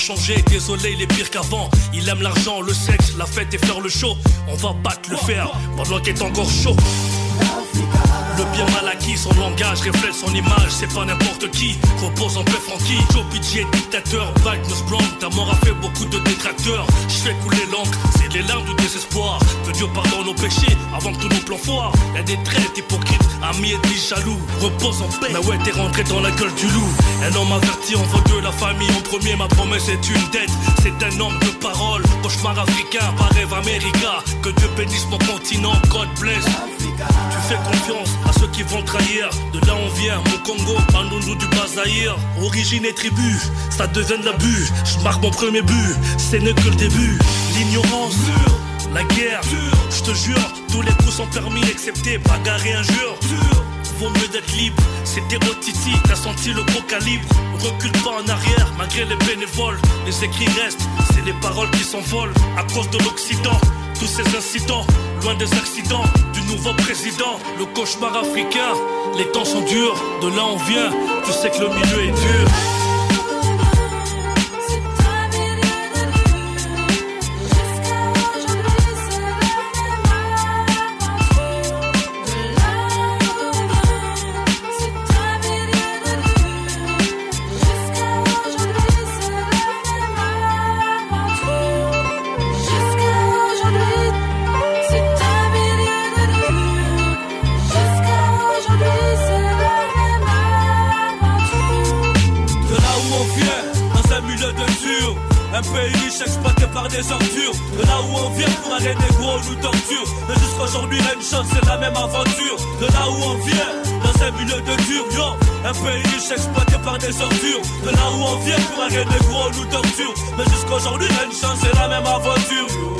Changé, désolé, il est pire qu'avant. Il aime l'argent, le sexe, la fête et faire le show. On va battre le fer pendant qu'il est encore chaud. Le bien mal acquis, son langage reflète son image, c'est pas n'importe qui. Repose en paix Francky, Joe Budget, dictateur, Magnus Brown, ta mort a fait beaucoup de détracteurs. Je fais couler l'encre, c'est les larmes du désespoir. Que Dieu pardonne nos péchés avant que tous nos plans foirent. Y'a des traits hypocrites, amis et jaloux. Repose en paix, mais ouais, t'es rentré dans la gueule du loup. Un homme averti envoie de la famille en premier, ma promesse est une dette. C'est un homme de parole, cauchemar africain, pas rêve américain. Que Dieu bénisse mon continent, God bless. Tu fais confiance ceux qui vont trahir. De là on vient, mon Congo, Bandundu du Bazaïr. Origine et tribu, ça devient de l'abus. Je marque mon premier but, ce n'est que le début. L'ignorance, la guerre, je te jure, tous les coups sont permis excepté bagarre et injure. Vaut mieux d'être libre, c'était Titi, t'as senti le gros calibre. Recule pas en arrière, malgré les bénévoles. Les écrits restent, c'est les paroles qui s'envolent. À cause de l'Occident, tous ces incidents, loin des accidents du nouveau président, le cauchemar africain. Les temps sont durs, de là on vient, tu sais que le milieu est dur. Un pays riche exploité par des ordures. De là où on vient pour aller négro, on nous torture. Mais jusqu'aujourd'hui même chose, c'est la même aventure. De là où on vient, dans un milieu de dur Un pays riche exploité par des ordures. De là où on vient pour aller négro, on nous torture. Mais jusqu'aujourd'hui même chose, c'est la même aventure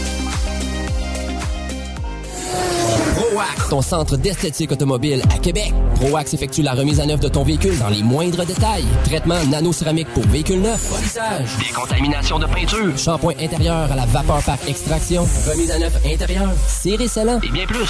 ton centre d'esthétique automobile à Québec. ProAx effectue la remise à neuf de ton véhicule dans les moindres détails. Traitement nano-céramique pour véhicule neuf, polissage, décontamination de peinture, shampoing intérieur à la vapeur par extraction, remise à neuf intérieur, serré scellant et bien plus.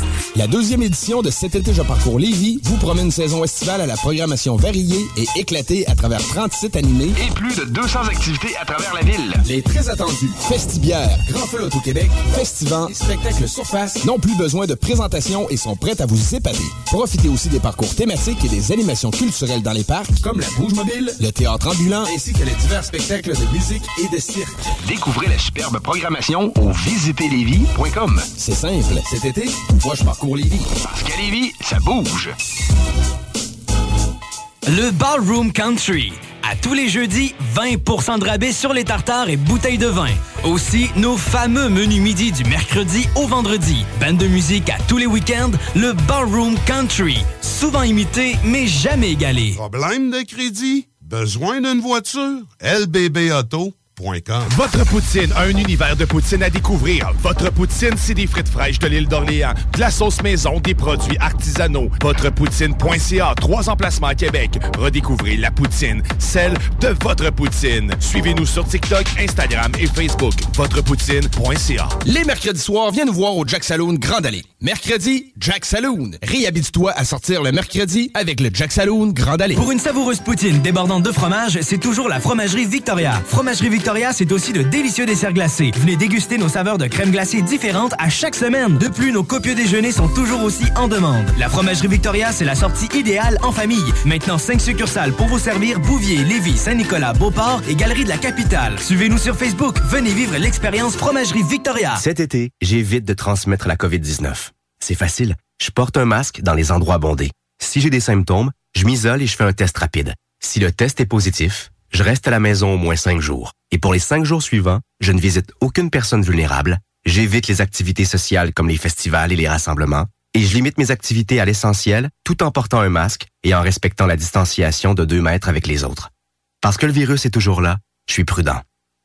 La deuxième édition de Cet été, je parcours Lévis vous promet une saison estivale à la programmation variée et éclatée à travers 37 animés et plus de 200 activités à travers la ville. Les très attendus Festibière, Grand Feu au Québec, Festivant et Spectacle Surface n'ont plus besoin de présentation et sont prêts à vous épater. Profitez aussi des parcours thématiques et des animations culturelles dans les parcs, comme la Bouge Mobile, le théâtre ambulant, ainsi que les divers spectacles de musique et de cirque. Découvrez la superbe programmation au visitezlévis.com. C'est simple, cet été, moi je parcours Lévis. Parce qu'à Lévis, ça bouge. Le Ballroom Country. À tous les jeudis, 20% de rabais sur les tartares et bouteilles de vin. Aussi, nos fameux menus midi du mercredi au vendredi. Bande de musique à tous les week-ends, le Ballroom Country. Souvent imité, mais jamais égalé. Problème de crédit? Besoin d'une voiture? LBB Auto votre poutine, un univers de poutine à découvrir. Votre poutine, c'est des frites fraîches de l'île d'Orléans, de la sauce maison, des produits artisanaux. Votrepoutine.ca, trois emplacements à Québec. Redécouvrez la poutine, celle de votre poutine. Suivez-nous sur TikTok, Instagram et Facebook. Votrepoutine.ca. Les mercredis soirs, viens nous voir au Jack Saloon Grand Allée. Mercredi, Jack Saloon. Réhabite-toi à sortir le mercredi avec le Jack Saloon Grand Allée. Pour une savoureuse poutine débordante de fromage, c'est toujours la Fromagerie Victoria. Fromagerie Victoria c'est aussi de délicieux desserts glacés. Venez déguster nos saveurs de crème glacée différentes à chaque semaine. De plus, nos copieux déjeuners sont toujours aussi en demande. La Fromagerie Victoria, c'est la sortie idéale en famille. Maintenant, 5 succursales pour vous servir Bouvier, Lévis, Saint-Nicolas, Beauport et Galerie de la Capitale. Suivez-nous sur Facebook. Venez vivre l'expérience Fromagerie Victoria. Cet été, j'évite de transmettre la COVID-19. C'est facile. Je porte un masque dans les endroits bondés. Si j'ai des symptômes, je m'isole et je fais un test rapide. Si le test est positif, je reste à la maison au moins cinq jours. Et pour les cinq jours suivants, je ne visite aucune personne vulnérable, j'évite les activités sociales comme les festivals et les rassemblements, et je limite mes activités à l'essentiel tout en portant un masque et en respectant la distanciation de deux mètres avec les autres. Parce que le virus est toujours là, je suis prudent.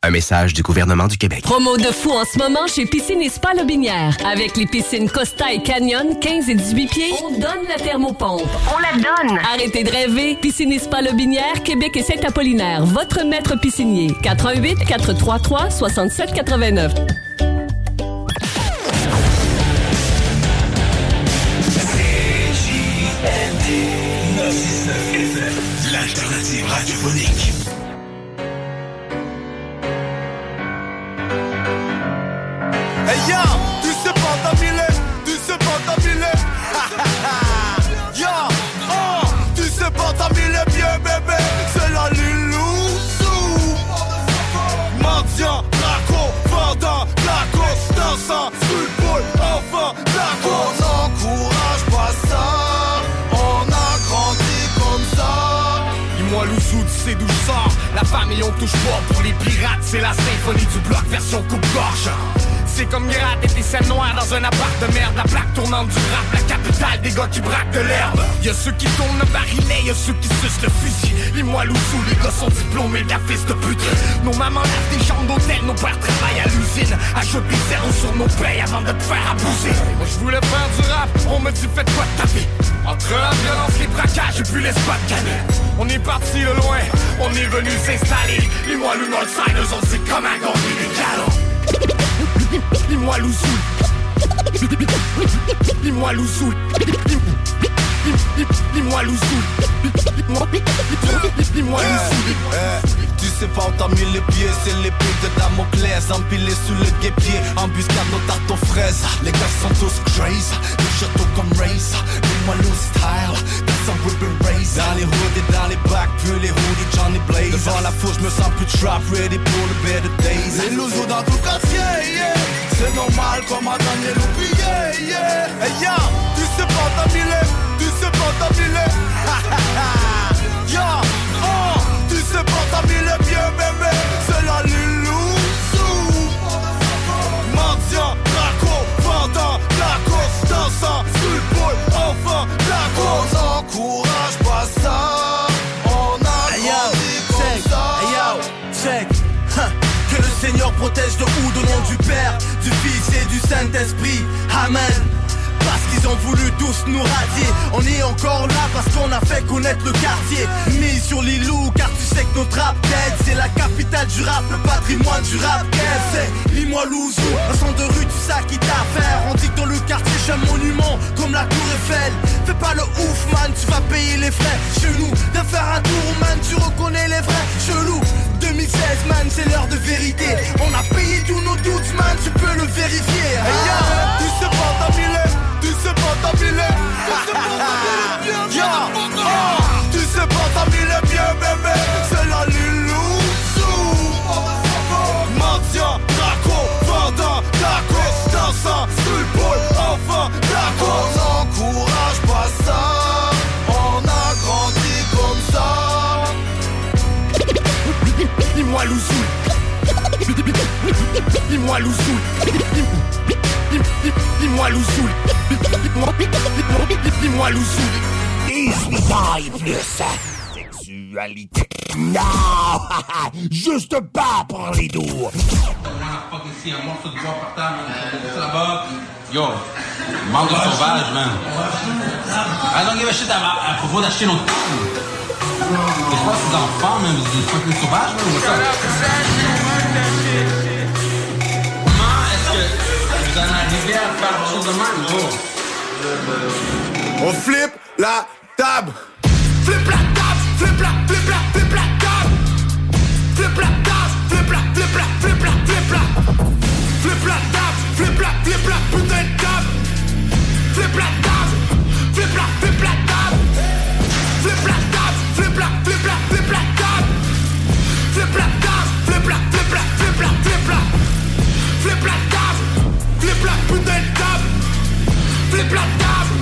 Un message du gouvernement du Québec. Promo de fou en ce moment chez Piscine et Spa Lobinière. Avec les piscines Costa et Canyon, 15 et 18 pieds, on donne la thermopompe. On la donne! Arrêtez de rêver. Piscine et Spa Lobinière, Québec et Saint-Apollinaire. Votre maître piscinier. 88 433 67 La famille on touche pas pour les pirates C'est la symphonie du bloc version coupe-gorge c'est comme gratter des scènes noires dans un appart de merde. La plaque tournante du rap, la capitale des gars qui braquent de l'herbe. Y'a ceux qui tournent le barillet, y'a ceux qui sucent le fusil. Les moi sous les gars sont diplômés de la fils de pute Nos mamans lavent des chambres d'hôtel, nos pères travaillent à l'usine. Ajoute des zéros sur nos payes avant de te faire abuser. Moi je voulais faire du rap, on me dit faites quoi de ta vie Entre la violence, les braquages et puis les spots On est parti de loin, on est venu s'installer. Les moi le Northside, eux autres c'est comme un gagner des cadeaux Dis-moi Louzou Dis-moi Louzou Louzou Tu sais pas où t'as mis les pieds, c'est l'épée de Damoclès Empilé sous le guépier, embuscade nos tartes aux fraises. Les gars sont tous crazy, le château comme Race Dis-moi loose style, that's some whip race Dans les hoods et dans les bacs, puis les hoodies Johnny Blaze Devant la foule, me sens plus trap, ready pour the better days. Les loups dans tout le quartier, yeah. C'est normal comme à Daniel oublié, yeah Hey yo, tu sais pas t'as mille, tu sais pas t'as mille Yo, oh, tu sais pas t'as mille bien bébé C'est la lilou sous Mendiant, braco, vendant, lacos, dansant le enfant, lacos On n'encourage pas ça. On a grandi comme ça. Check. Que le Seigneur protège de ou de nom du Père, du Fils et du du Saint-Esprit. Amen ont voulu tous nous radier. On est encore là parce qu'on a fait connaître le quartier. Mis sur les loups car tu sais que notre rap C'est la capitale du rap, le patrimoine du rap C'est lis-moi louzou, un son de rue tu sais qui t'a à faire On dit que dans le quartier j'ai un monument comme la tour Eiffel. Fais pas le ouf man, tu vas payer les frais. Chez nous, viens faire un tour man, tu reconnais les vrais. Chelous 2016 man, c'est l'heure de vérité. On a payé tous nos doutes man, tu peux le vérifier. Sais pas tu sais pas t'as mis les Tu sais pas t'as mis les bien Tu sais pas t'as mis les bien bébé. C'est la lilou Mendiant, Draco, vendant, Draco Dansant, sous le pôle, enfin, On n'encourage pas ça. On a grandi comme ça. Dis-moi lousou Dis-moi Dis-moi Louzoul Dis-moi Louzoul Dis-moi plus sexualité? Non Juste pas pour les là-bas. Yo, manque sauvage, man. I don't give a shit à, propos d'acheter notre sauvages, man? On flippe la table. Flip la table, flip la, flip la, flip la table. Flip la table, flip la, flip la, flip la, flip la. Flip la table, flip la, flip la, putain de table. Flip la table, Flip la table,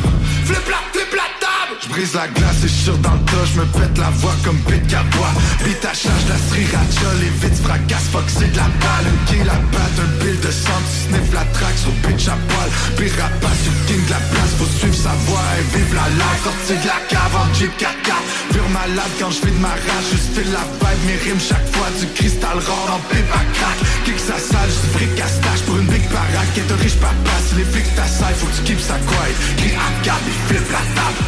flip la, flip la table. Je brise la glace et je dans le tas, je me pète la voix comme Pete Cabois. Vite à charge la sriracha, les vides fracassent, fuck c'est de la balle. Une kill la batte, un bill de sang, tu sniff la traque sur bitch à poil. Pire rapace, sur king de la place, faut suivre sa voix et vivre la life. Sortir de la cave en Jeep 4 4 Pure malade quand je de ma rage, juste file la vibe, mes rimes chaque fois du cristal rare en pipe à crack. Kick sa salle, juste fric à stache pour une baraque. Est un riche papa, si les flics t'assaillent, faut que tu keep sa quiet. Crie à cap et flip la table.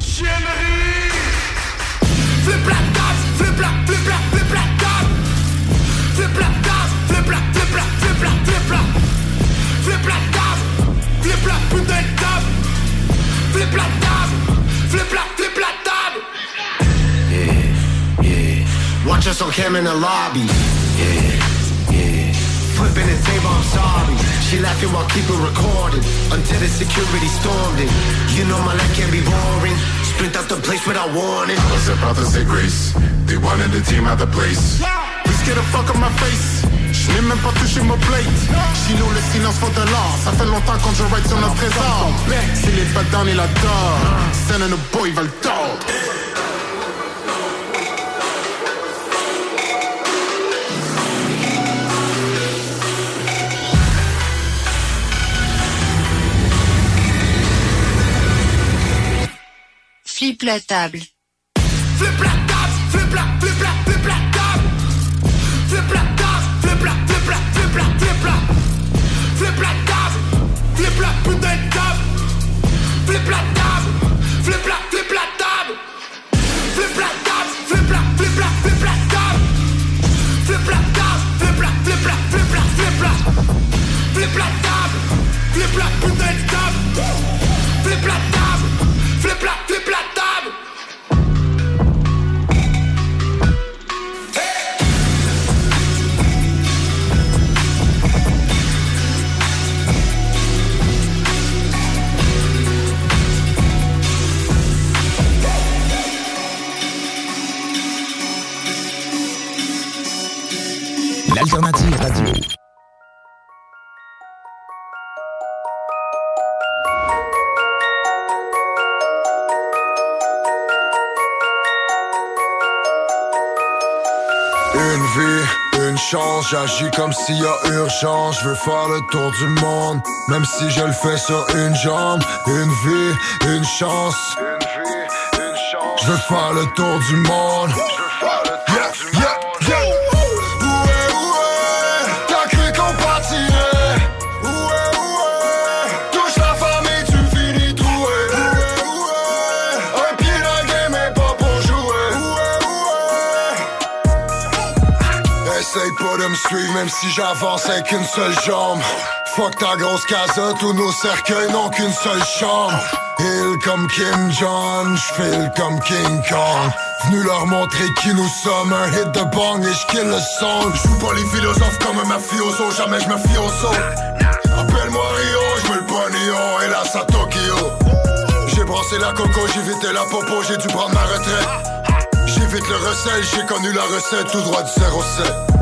Chiennerie Flip la table, flip la, flip la, flip la table. Flip la table, flip la, flip la, flip la, flip la. Flip la table, flip la putain de table. Flip la table, flip la, flip la table. Yeah, yeah. Watch us on cam in the lobby. Yeah Flipping the table, I'm sorry. She laughing while keeping recorded Until the security stormed it. You know my life can be boring. Sprint out the place without warning. I was about to say grace They wanted the team out the place. Please get the fuck on my face. Je n'ai même pas touché mon plate. Chino le silence faut de l'or Ça fait longtemps qu'on je ride sur notre trésor. C'est les bad down et la dog Send and the boy va le Flip la table. Flip la table, flip la, flip la, flip la table. Flip la table, flip la, flip la, flip la, flip la. Flip la table, flip la putain de table. Flip la table, flip la, flip la table. Flip la table, flip la, flip la, flip la table. Flip la table, flip la, flip la, flip la, flip la. Flip la table, flip la L'alternative radio. Une vie, une chance, j'agis comme s'il y a urgence. Je veux faire le tour du monde, même si je le fais sur une jambe. Une vie, une chance. Je veux faire le tour du monde. Même si j'avance avec une seule jambe. Fuck ta grosse casa, tous nos cercueils n'ont qu'une seule chambre. Hill comme Kim Jong, j'file comme King Kong. Venu leur montrer qui nous sommes, un hit de bang et j'kill le son. J'joue pas les philosophes comme un mafioso, jamais j'me fie au saut. Appelle-moi Rio, j'mets le et là ça Tokyo. J'ai brassé la coco, vité la popo, j'ai dû prendre ma retraite. J'évite le recel, j'ai connu la recette tout droit du 07.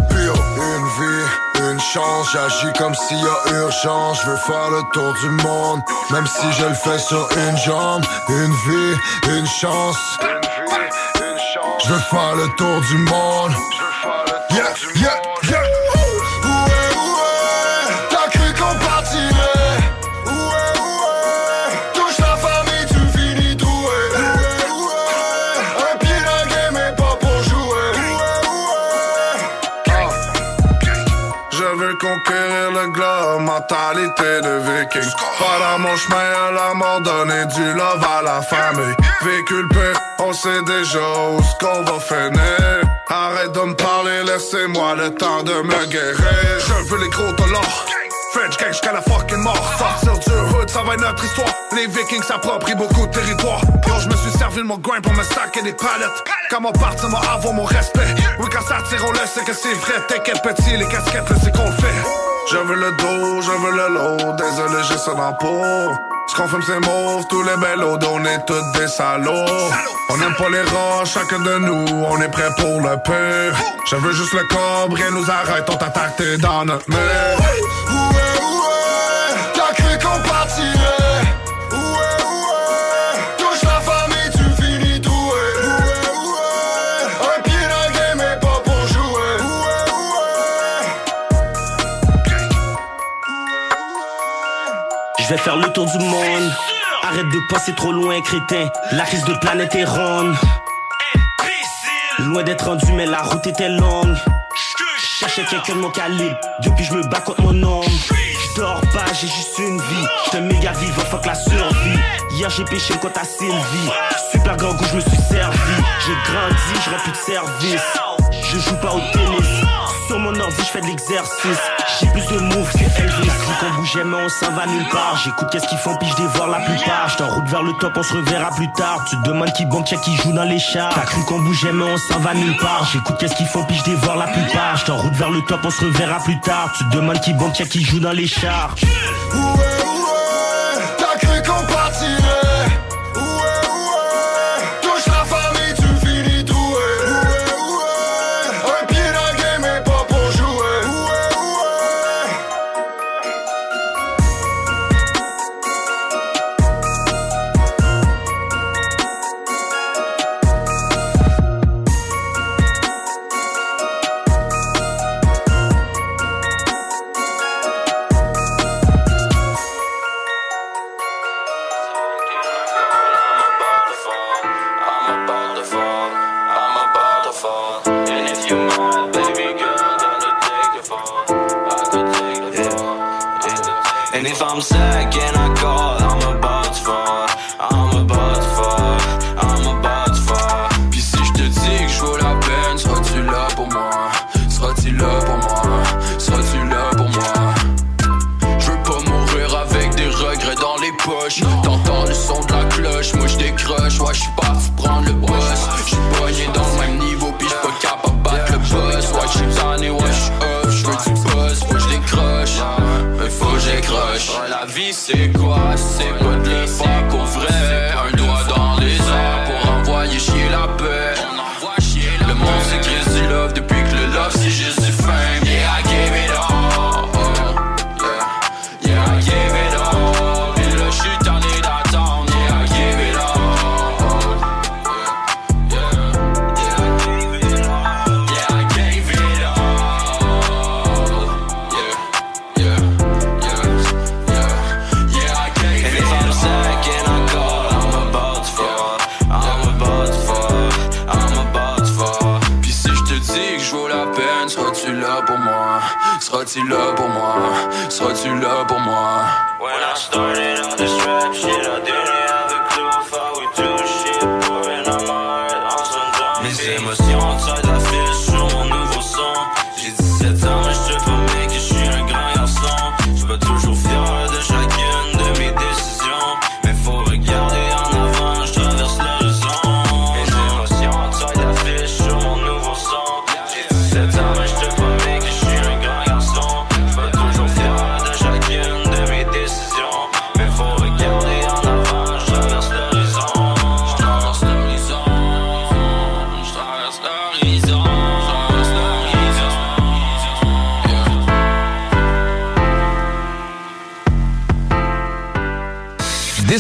J'agis comme s'il y a urgence. Je veux faire le tour du monde, même si je le fais sur une jambe. Une vie, une chance. Je veux faire le tour du monde. Yeah, yeah, mentalité de viking. Pas mon chemin à la mort, du love à la famille. Véhicule P, on sait déjà où ce qu'on va finir. Arrête de me parler, laissez-moi le temps de me guérir. Je veux les gros dollars. French gang jusqu'à la fucking mort. Sortir du hood, ça va être notre histoire. Les Vikings s'approprient beaucoup de territoire. Yo, je me suis servi de mon grind pour me stacker des palettes. Quand mon parti m'a avoir mon respect. Oui, quand ça tire, on le sait que c'est vrai. T'inquiète petit, les casquettes, c'est qu'on le fait. Je veux le dos, je veux le lot. Désolé, j'ai ça dans peau. Ce qu'on fume, c'est mauve. Tous les bellos, on est tous des salauds. On aime pas les rats, chacun de nous. On est prêt pour le pire. Je veux juste le corps, rien nous arrête. On t'attaque, t'es dans notre mur. Je vais faire le tour du monde. Arrête de passer trop loin, crétin. La crise de planète est ronde. Loin d'être rendu, mais la route était longue. Cherchais quelqu'un de mon calibre. Depuis, je me bats contre mon homme. Je dors pas, j'ai juste une vie. J'te méga vivant, fuck la survie. Hier, j'ai pêché le compte à Sylvie. Super grand goût, je me suis servi. J'ai grandi, je plus de service. Je joue pas au tennis. Ordi, je fais de l'exercice. J'ai plus de moves que Elvis. Vu qu'on bougeait, mais on s'en va nulle part. J'écoute qu'est-ce qu'ils font, puis je dévore la plupart. J'te en route vers le top, on se reverra plus tard. Tu te demandes qui check qui joue dans les chars. T'as cru qu'on bougeait, mais on s'en va nulle part. J'écoute qu'est-ce qu'ils font, puis je la plupart. J'te en route vers le top, on se reverra plus tard. Tu te demandes qui check qui joue dans les chars. If I'm sad, can I call?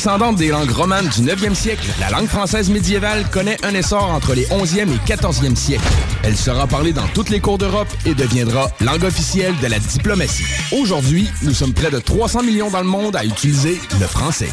Descendante des langues romanes du 9e siècle, la langue française médiévale connaît un essor entre les 11e et 14e siècles. Elle sera parlée dans toutes les cours d'Europe et deviendra langue officielle de la diplomatie. Aujourd'hui, nous sommes près de 300 millions dans le monde à utiliser le français.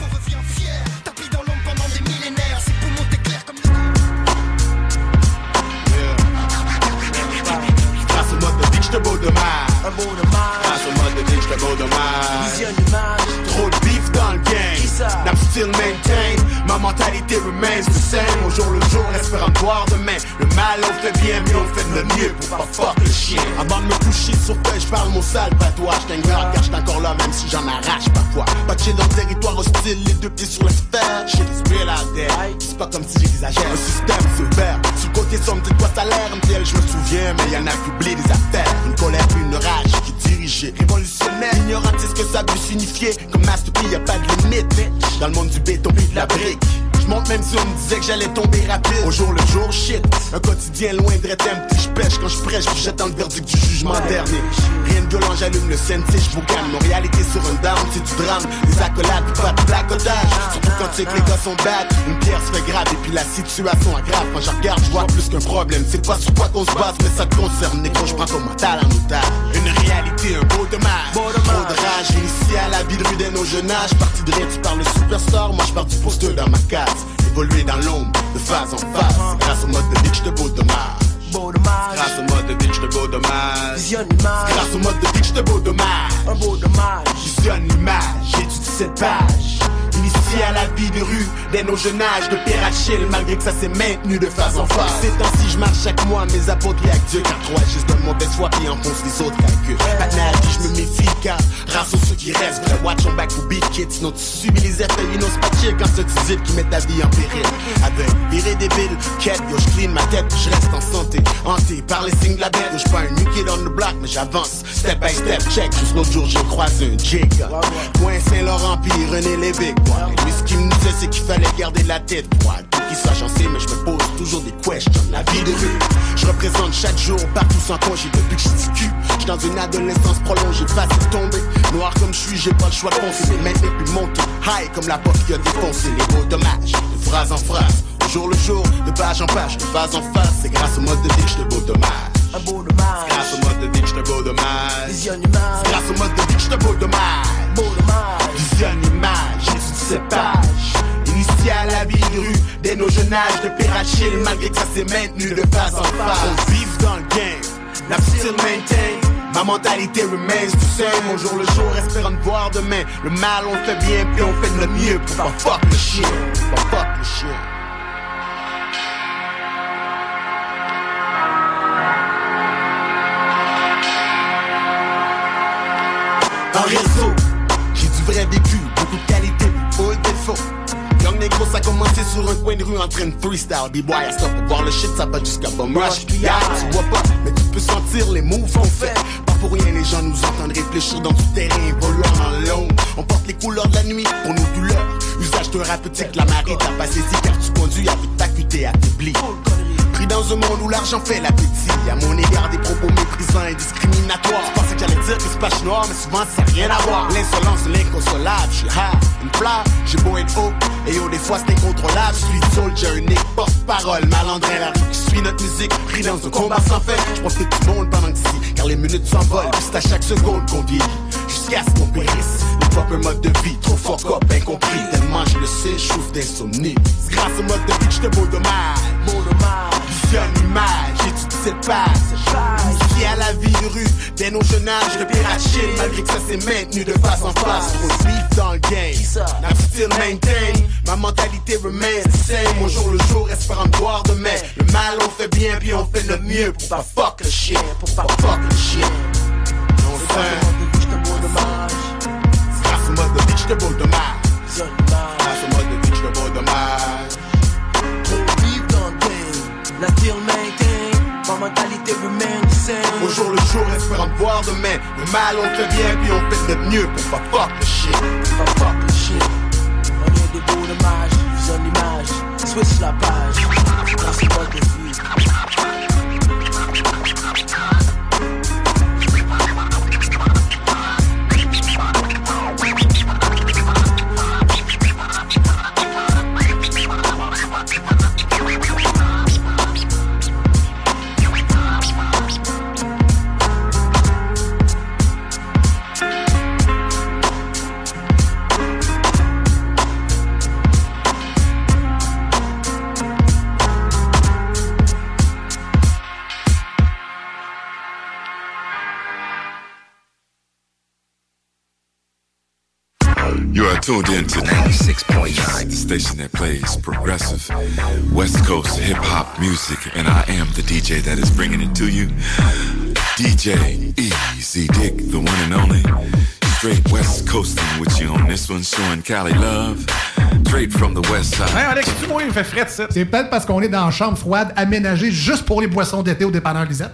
On fait bien, mais on fait de notre mieux pour pas fuck le chien. Avant de me coucher sur feuille, j'parle mon sale patois. J't'ai garde, car j'suis encore là, même si j'en arrache parfois. Chier dans le territoire hostile, les deux pieds sur la sphère. Shit is real out there. C'est pas comme si j'exagère. Un système sévère. Sur le côté sombre, de quoi ça l'air, MTL, je me souviens, mais y'en a qui oublient des affaires. Une colère, une rage qui dirigeait. Révolutionnaire, ignorantiste que ça peut signifier. Comme Master P, y a pas de limite. Dans le monde du béton, de la brique. Je monte même si on me disait que j'allais tomber rapide. Au jour le jour, shit. Un quotidien loin de empty. Je pêche quand je prêche, puis j'attends le verdict du jugement dernier. Rien de violent, j'allume le sensei, je vous calme. Nos réalités sur un down, c'est du drame. Des accolades, pas de placotage. Surtout quand tu sais que les gars sont bad. Une pierre se fait grave et puis la situation aggrave. Quand je regarde, je vois plus qu'un problème. C'est pas sur quoi qu'on se base, mais ça te concerne. Négro, je prends ton mental en otage. Une réalité, un beau dommage. Trop de rage, initié à la vie de rue dès nos jeunes âges. Parti de rien, tu parles superstar. Moi, je pars du poster dans ma case. Évoluer dans l'ombre, de phase en phase. Grâce au mode de je te beau dommage. Grâce au mode de je te beau dommage. Grâce au mode de je te beau dommage. Un beau dommage. Visionne l'image, j'étudie cette page. Initié à la vie de rue, dès nos jeunes âges de Achille, malgré que ça s'est maintenu de phase en phase. Ces temps-ci, je marche chaque mois, mes apôtres avec Dieu, car trois juste donne mauvaise foi puis enfonce les autres calculs. Qui je me méfie, car race ceux qui restent, watch on back for beat kids, les you know, c'est pas chill quand c'est tes qui mettent ta vie en péril. Avec virer des villes, quête, yo, je clean ma tête, je reste en santé, hanté par les signes de la bête, je pas un new kid on the block, mais j'avance, step by step, check, juste l'autre jour, j'ai croisé un jig. Point Saint-Laurent, puis René Lévesque, lui, ce qu'il me disait, c'est qu'il fallait garder la tête froide. Soit chancé, mais je me pose toujours des questions. La vie de rue, je représente chaque jour, partout sans congé, depuis que je suis cul. J'suis dans une adolescence prolongée, facile tomber. Noir comme je suis, j'ai pas le choix de foncer. Mais maintenant, puis monter, high comme la pop qui a défoncé. Les beaux dommages, de phrase en phrase. Jour le jour, de page en page, de phase en phase. C'est grâce au mode de vie que je te beau dommage. Un beau dommage. Grâce au mode de vie que je te beau dommage. Visionne image. Grâce au mode de vie que je te beau dommage. Beau dommage. Image. Cette page. Initié à la vie rue, dès nos jeunes âges de Pirachille, malgré que ça s'est maintenu de phase en phase. On vive dans le game, n'a still maintain. Ma mentalité remains du same au jour le jour, espérant de voir demain. Le mal on le fait bien, puis on fait de notre mieux pour pas fuck le chien. Pas fuck le chien. Un réseau, j'ai du vrai vécu, beaucoup de qualité, Young Negro, ça a commencé sur un coin de rue en train de freestyle. B-boy, à stop pour voir le shit, ça va jusqu'à Bum Rush. Tu vois pas, mais tu peux sentir les moves qu'on fait. Pas pour rien, les gens nous entendent réfléchir dans du terrain évoluant dans l'ombre. On porte les couleurs de la nuit pour nos douleurs. Usage rapeutique, la marée t'a passé si car tu conduis avec ta QT affaiblie. Dans un monde où l'argent fait l'appétit À mon égard des propos méprisants et discriminatoires. Je pensais que j'allais dire que c'est pas noir Mais souvent ça n'a rien à voir. L'insolence, l'inconsolable Je suis high, une fleur, j'ai beau être haut Et yo des fois c'est incontrôlable. Je suis soldier, porte-parole Malandrin, la rue qui suit notre musique. Pris dans un combat sans fait Je profite du monde pendant que si Car les minutes s'envolent. C'est à chaque seconde qu'on vit. Jusqu'à ce qu'on périsse. Le propre mode de vie Trop fuck up, incompris. Tellement je le sais, je d'insomnie grâce au mode de vie que je te beau de mal De Visionne l'image, j'étudie cette page Initié à la vie de rue, dès nos jeunes âges de Pirachine Malgré que ça s'est maintenu de face en face Faut vivre dans le game, I'm still maintain Ma mentalité remains the same. Au jour le jour, espérant de voir demain Le mal on fait bien, puis on fait notre mieux. Pour pas fuck le chien, pour pas fuck le chien. On fait C'est grâce au mode de que je te beau la deal maintain. Ma mentalité same. Au jour le jour, espérant te voir demain. Le mal, on bien, puis on fait de notre mieux pour pas fuck le shit. Pas fuck le shit. On est des beaux dommages, visionne l'image, switch la page. Grâce au mode de vie. Tuned in to 96.9, the station that plays progressive West Coast hip hop music, and I am the DJ that is bringing it to you. DJ Easy Dick, the one and only. Straight West Coasting with you on this one, showing Cali love. Straight from the West Side. Hey Alex, tu vois, il fait frais ça. C'est peut-être parce qu'on est dans une chambre froide aménagée juste pour les boissons d'été au dépanneur Lisette.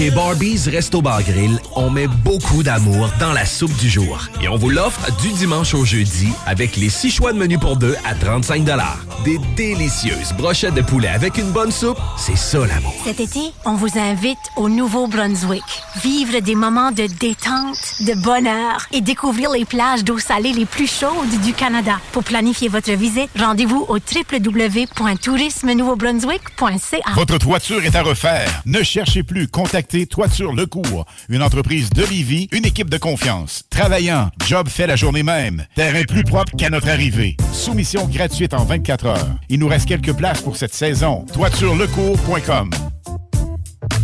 Chez Barbies Resto Bar Grill, on met beaucoup d'amour dans la soupe du jour. Et on vous l'offre du dimanche au jeudi avec les six choix de menu pour deux à 35 Des délicieuses brochettes de poulet avec une bonne soupe, c'est ça l'amour. Cet été, on vous invite au Nouveau-Brunswick. Vivre des moments de détente, de bonheur et découvrir les plages d'eau salée les plus chaudes du Canada. Pour planifier votre visite, rendez-vous au www.tourisme-nouveau-brunswick.ca. Votre toiture est à refaire. Ne cherchez plus. Contactez Toiture Lecourt, une entreprise de Livy, une équipe de confiance. Travaillant, job fait la journée même. Terrain plus propre qu'à notre arrivée. Soumission gratuite en 24 heures. Il nous reste quelques places pour cette saison. Toiturelecourt.com.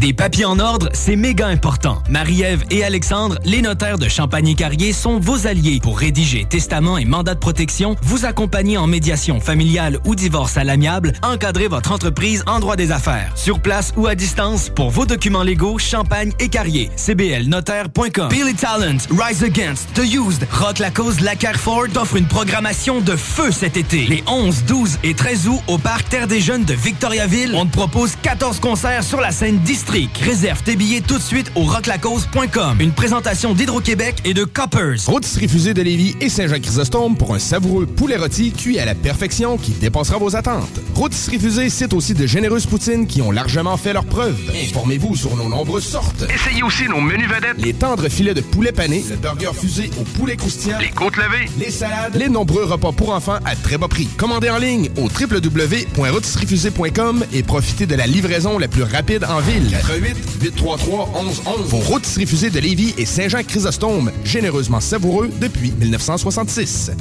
Des papiers en ordre, c'est méga important. Marie-Ève et Alexandre, les notaires de Champagny-Carrier, sont vos alliés pour rédiger testament et mandat de protection, vous accompagner en médiation familiale ou divorce à l'amiable, encadrer votre entreprise en droit des affaires. Sur place ou à distance, pour vos documents légaux, Champagne et Carrier. CBLnotaire.com. Billy Talent, Rise Against, The Used, Rock la cause, la Carrefour offre une programmation de feu cet été. Les 11, 12 et 13 août au Parc Terre des Jeunes de Victoriaville, on te propose 14 concerts sur la scène Réserve tes billets tout de suite au rocklacause.com. Une présentation d'Hydro-Québec et de Coppers. Rôtisserie Fusée de Lévis et Saint-Jean-Chrysostome pour un savoureux poulet rôti cuit à la perfection qui dépassera vos attentes. Rôtisserie Fusée cite aussi de généreuses poutines qui ont largement fait leurs preuves. Informez-vous sur nos nombreuses sortes. Essayez aussi nos menus vedettes. Les tendres filets de poulet pané, le burger fusé au poulet croustillant, Les côtes levées. les salades, les nombreux repas pour enfants à très bas prix. Commandez en ligne au www.rôtisseriefusée.com et profitez de la livraison la plus rapide en ville. 88 833 1111. Vos rôtisseries fusées de Lévis et Saint-Jean-Chrysostome, généreusement savoureux depuis 1966.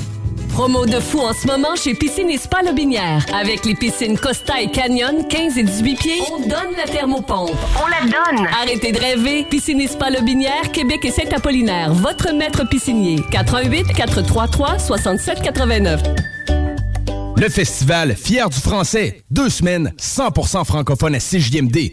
Promo de fou en ce moment chez Piscine et Spa Lobinière. Avec les piscines Costa et Canyon, 15 et 18 pieds, on donne la thermopompe. On la donne! Arrêtez de rêver. Piscine et Spa Lobinière, Québec et Saint-Apollinaire. Votre maître piscinier. 88 433 67 89. Le festival Fier du français. Deux semaines, 100% francophone à CJMD.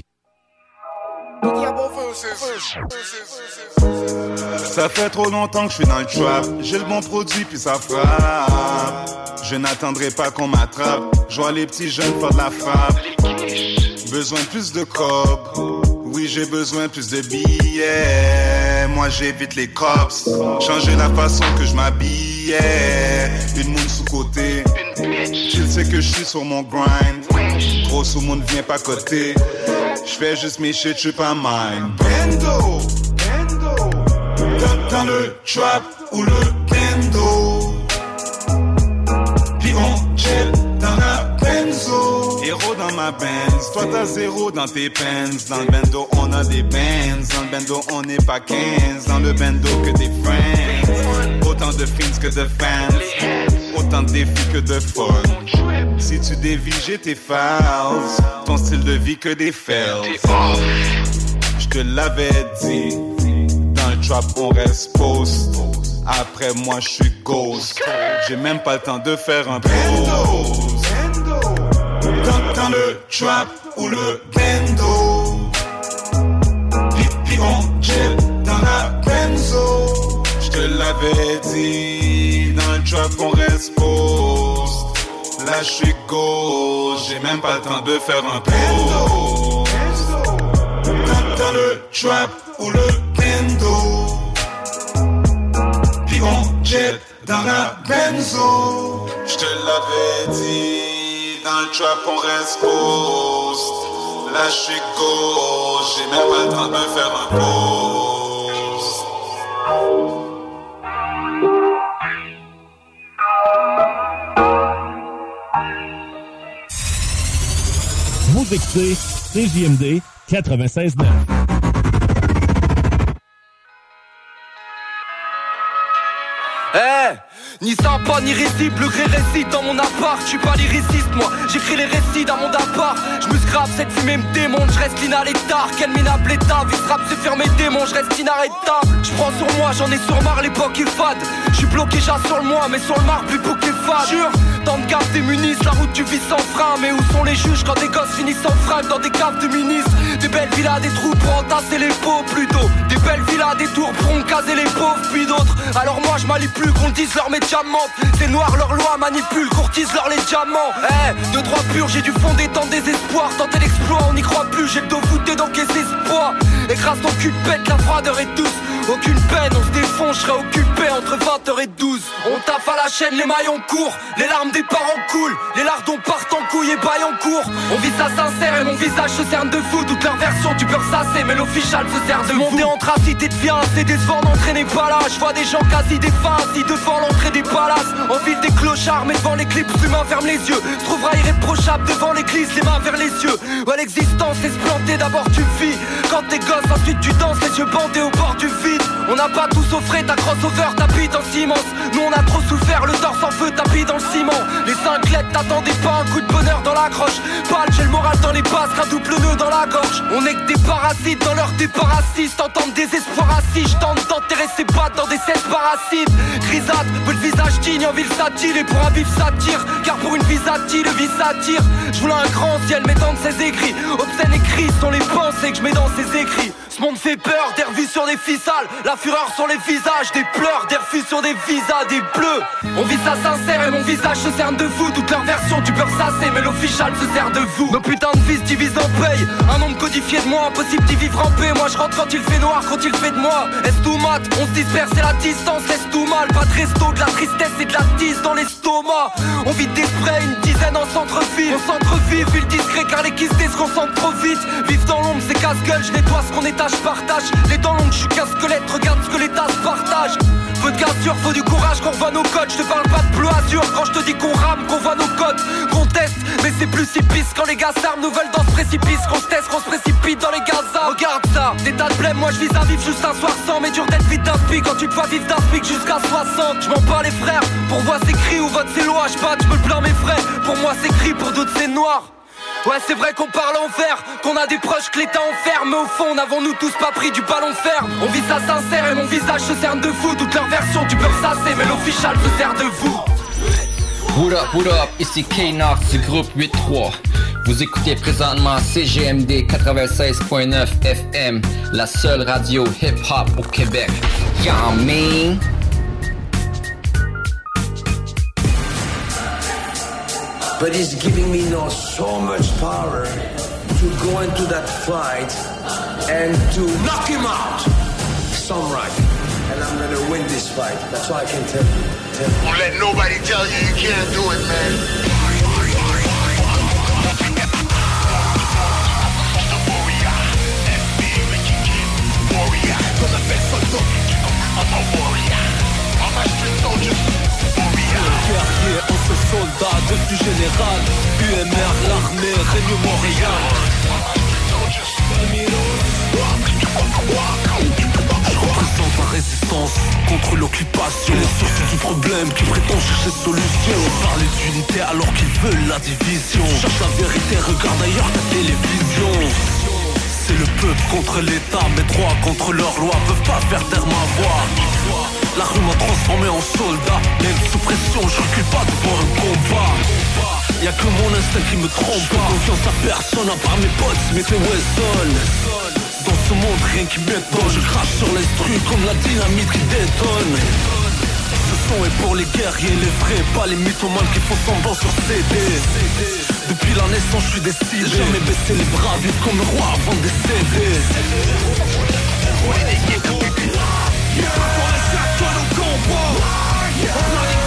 Ça fait trop longtemps que je suis dans le trap. J'ai le bon produit puis ça frappe. Je n'attendrai pas qu'on m'attrape. Je les petits jeunes faire de la frappe. Besoin de plus de cob. Oui, j'ai besoin plus de billets. Moi, j'évite les cops. Changer la façon que je m'habillais. Une moune sous-côté. Tu sais que je suis sur mon grind. Gros sous monde vient pas côté. Je fais juste mes shit, je pas mine. Bendo, dans le trap ou le ma Benz. Toi t'as zéro dans tes pens. Dans le bendo on a des bands. Dans le bendo on n'est pas 15. Dans le bendo que des friends. Autant de fins que de fans. Autant de défis que de fun. Si tu dévis, j'ai tes fouls. Ton style de vie que des fails. Je te l'avais dit. Dans le trap on reste post. Après moi je suis ghost. J'ai même pas le temps de faire un pose. Dans, dans le trap ou le bendo. Pipi on jet dans la benzo. Je te l'avais dit. Dans le trap on reste post. Là je gauche. J'ai même pas le temps de faire un pose. Dans, dans le trap ou le bendo. Puis on jet dans la benzo. Je te l'avais dit, dans le trap on reste post. Là je suis gauche, j'ai même pas le temps de me faire un post. Vous écoutez CJMD 96.9. Eh ni sympa ni risible, le gré récite dans mon appart. Je suis pas lyriciste moi, j'écris les récits dans mon appart Je me scrape, cette fumée me démonte, je reste l'inarrêtable Quel minable état, vie rap c'est faire mes démons, je reste inarrêtable. Je prends sur moi, j'en ai sur marre, l'époque est fade. Je suis bloqué, sur le moi, mais sur le mar plus beau qu'est fade Jure, dans de garde démunissent, la route du vis sans frein. Mais où sont les juges quand des gosses finissent en fringues dans des caves de ministres Des belles villas, des trous pour entasser les pauvres plutôt. Des belles villas, des tours pour caser les pauvres puis d'autres. Alors moi je m'allie plus qu'on dise leur métier c'est noir, leur loi manipule, courtise leur les diamants. Eh, de droit pur, j'ai dû fonder tant désespoir. Tenter l'exploit, on n'y croit plus, j'ai le dos fouté dans qu'est espoir Écrase ton cul pète, la froideur est douce Aucune peine, on se défonce, je serai occupé entre 20h et 12 On tape à la chaîne, les maillons courent Les larmes des parents coulent, les lardons partent en couille et baillent en cours. On vit ça sincère et mon visage se cerne de fou Toute leur version, tu peux ressasser, mais l'official se sert de Monter en tracité de viande, c'est décevant d'entraîner pas là. Je vois des gens quasi défunts, si devant l'entrée des palaces. En ville des clochards, mais devant l'éclipse, l'humain ferme les yeux. Se trouvera irréprochable devant l'église, les mains vers les yeux. Ouais l'existence est se planter, d'abord tu vis. Quand t'es gosse, ensuite tu danses, les yeux bandés au bord du vide On n'a pas tous offré ta crossover, tapis dans cimence Nous on a trop souffert, le torse en feu, tapis dans le ciment. Les cinq lettres t'attendaient pas un coup de bonheur dans la croche. Pâle, j'ai le moral dans les basques, un double nœud dans la gorge. On est que des parasites dans leur déparasite T'entends désespoir assis, je tente d'enterrer ses pattes dans des cesses parasites. Grisade, peu le visage digne en ville satire. Et pour un vif satire, car pour une vie satire, le vie s'attire Je voulais un grand ciel mettant de ses écrits. Obscènes écrits sont les pensées que je mets dans ses écrits monde fait peur, des revues sur des ficelles La fureur sur les visages, des pleurs, des refus sur des visas, des bleus. On vit ça sincère et mon visage se cerne de vous Toute leur version tu peux ressasser mais l'official se sert de vous. Nos putains de fils divisent en paye Un nombre codifié de moi, impossible d'y vivre en paix. Moi je rentre quand il fait noir, quand il fait de moi. Est tout mat, on se disperse et la distance laisse tout mal. Pas de resto, de la tristesse et de la tisse dans l'estomac. On vide des sprays, une dizaine en centre-ville. On centre-ville, ville discret car les quistés se concentrent trop vite. Dans l'ombre c'est casse-gueule, je nettoie ce qu'on étage, partage Les dents longues, je suis casse-squelette, regarde ce que l'État se partage peu de cassure, faut du courage qu'on voit nos codes. Je te parle pas de bleu azur quand je te dis qu'on rame, qu'on voit nos codes, qu'on teste. Mais c'est plus si pisse quand les gars s'arment, nous veulent dans ce précipice, qu'on se teste, qu'on se précipite dans les gazas. Regarde ça, des tas de blême, moi je vise à vivre juste un soir sans, mais dur d'être vite d'un spic quand tu te vois vivre d'un spic jusqu'à 60. Je m'en bats les frères, pour voir c'est cri ou vote c'est loi, je je me plains mes frères. Pour moi c'est gris, pour d'autres c'est noir. Ouais c'est vrai qu'on parle en vert Qu'on a des proches que l'État enferme. Mais au fond n'avons-nous tous pas pris du ballon fer On vit ça sincère et mon visage se cerne de fou. Toute leur version tu peux ressasser Mais l'official se sert de vous. What up, what up, ici K-Nox du groupe 8-3 Vous écoutez présentement CGMD 96.9 FM La seule radio hip-hop au Québec. Y'all but he's giving me now so much power to go into that fight and to knock him out. Some right. And I'm gonna win this fight. That's all I can tell you. Tell you. Don't let nobody tell you you can't do it, man. guerrier, en ce soldat, devenu général. UMR, l'armée, règne Montréal. Représente la résistance contre l'occupation. Les sources du problème qui prétend chercher solution. Parler d'unité alors qu'ils veulent la division. Cherche la vérité, regarde ailleurs ta télévision. C'est le peuple contre l'État, mes droits contre leurs lois peuvent pas faire taire ma voix. La rue m'a transformé en soldat. Même sous pression, je recule pas devant un combat. Y'a que mon instinct qui me trompe pas. Confiance à personne à part mes potes, mais c'est Wesson Dans ce monde, rien qui m'étonne. Je crache sur les trucs comme la dynamite qui détonne. Ce son est pour les guerriers, les vrais Pas les mythomanes qui font semblant sur CD Depuis la naissance, je suis décidé. Jamais baisser les bras, vivre comme le roi avant de décéder. whoa, whoa. Warrior.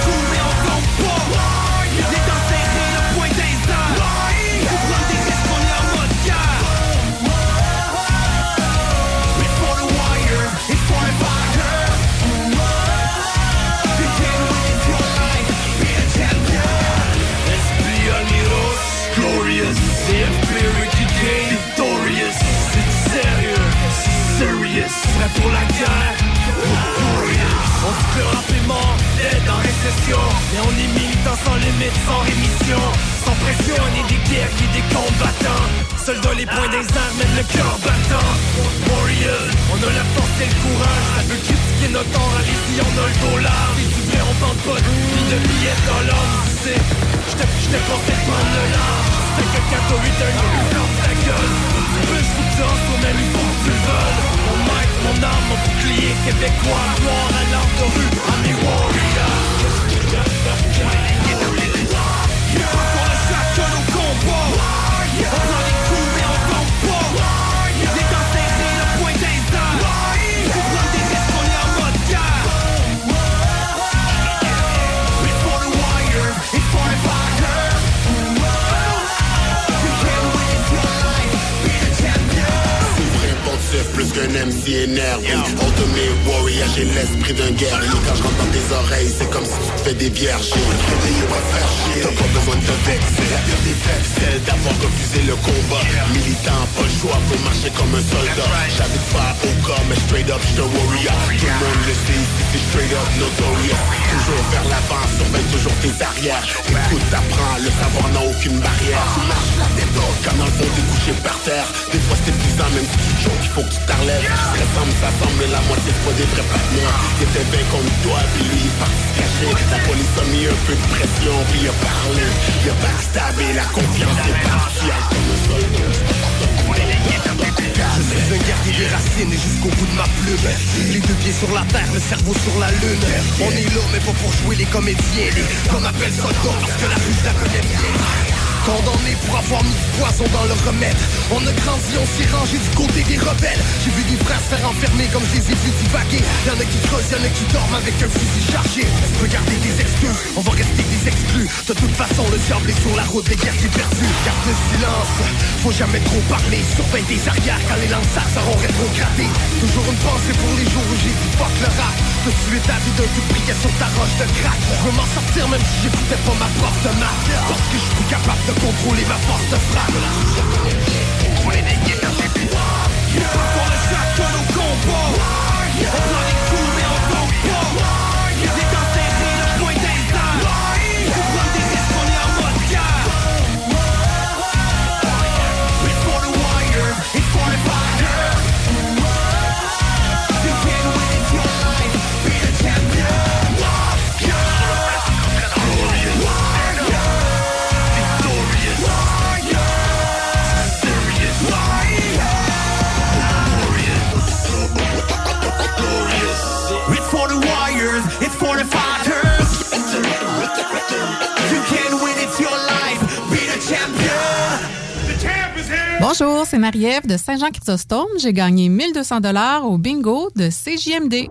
Marie-Ève de Saint-Jean-Chrysostome. J'ai gagné 1200 dollars au bingo de CJMD.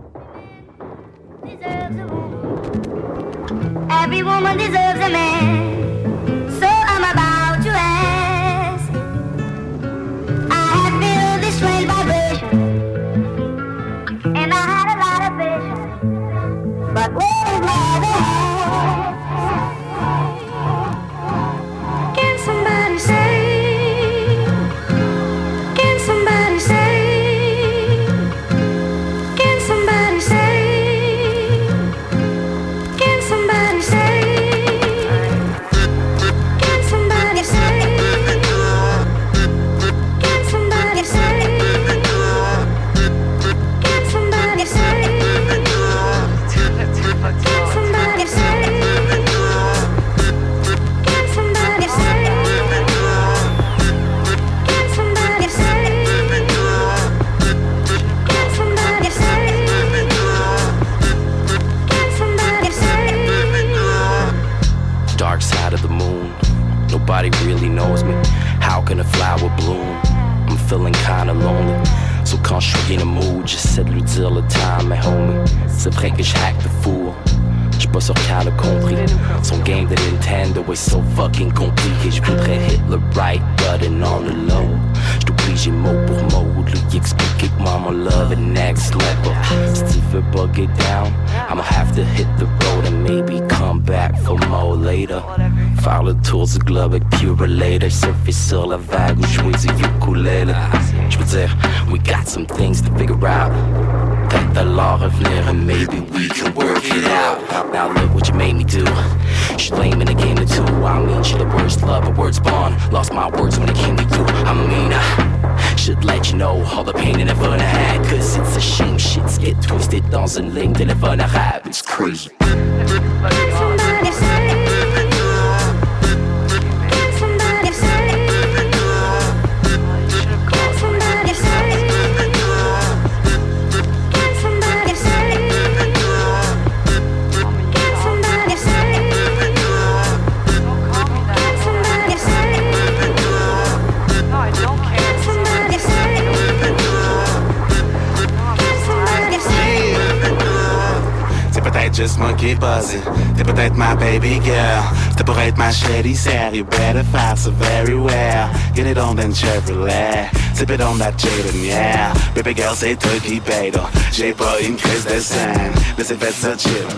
Get it on then Chevrolet. Sip it on that Jaden, yeah. Baby girl, say turkey donc J'ai pas une crise de scène Mais c'est fait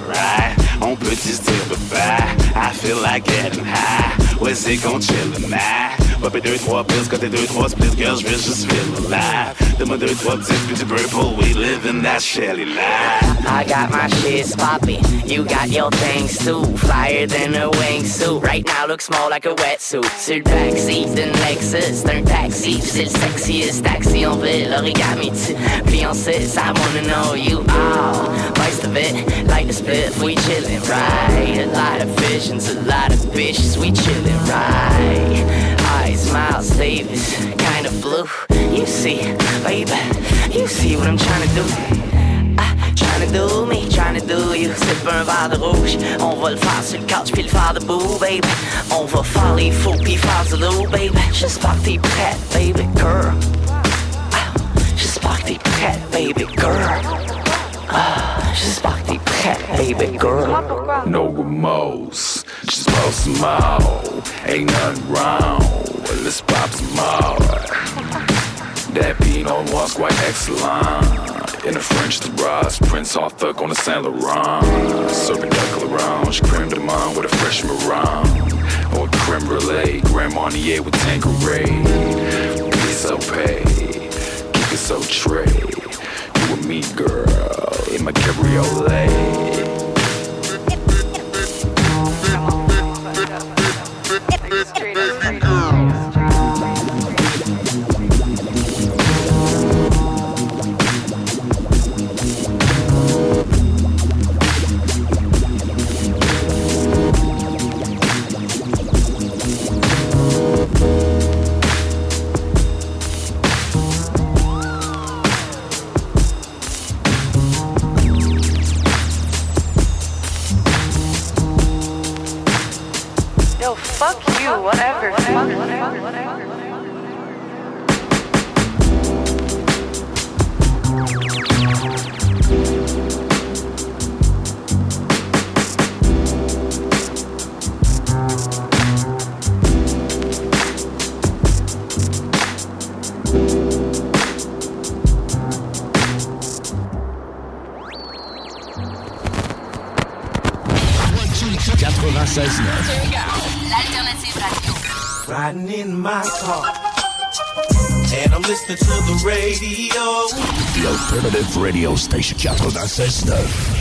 right? On peut se dire I feel like getting high. Ouais, c'est qu'on chill tonight Popper deux, trois pills, côté deux, trois splits Girl, j'veux juste feel alive. Donne-moi deux, trois petites, puis purple We live in that Shelly life I got my shit poppin', you got your things too. Flyer than a wingsuit. Right now looks more like a wetsuit. Sur le backseat d'une Lexus, un taxi. C'est sexiest taxi en ville. Origami, tu fiancé, I wanna know you all. Most of it, like the split, we chillin' right. A lot of visions, a lot of bitches, we chillin' right. Eyes, Miles Davis, kind of blue. You see, baby, you see what I'm trying to do. Do me, trying to do you pas un verre de rouge On va le faire sur le couch puis le faire debout, baby On va faire les faux puis faire du loup, baby J'espère que t'es prête, baby girl Ah, J'espère que t'es prête, baby girl Ah, J'espère que t'es prête, baby girl No remorse, just pop some more. Ain't nothing wrong. Let's pop some more. That Pinot Noir's quite excellent. In a French terrace, Prince Arthur on the Saint Laurent. Serving duck l'orange, creme de menthe with a fresh meringue. Or oh, creme brulee, Grand Marnier with Tanqueray. Be so paid, keep it so trade. You and me, girl, in my cabriolet. Yo, Radio Station 96.9.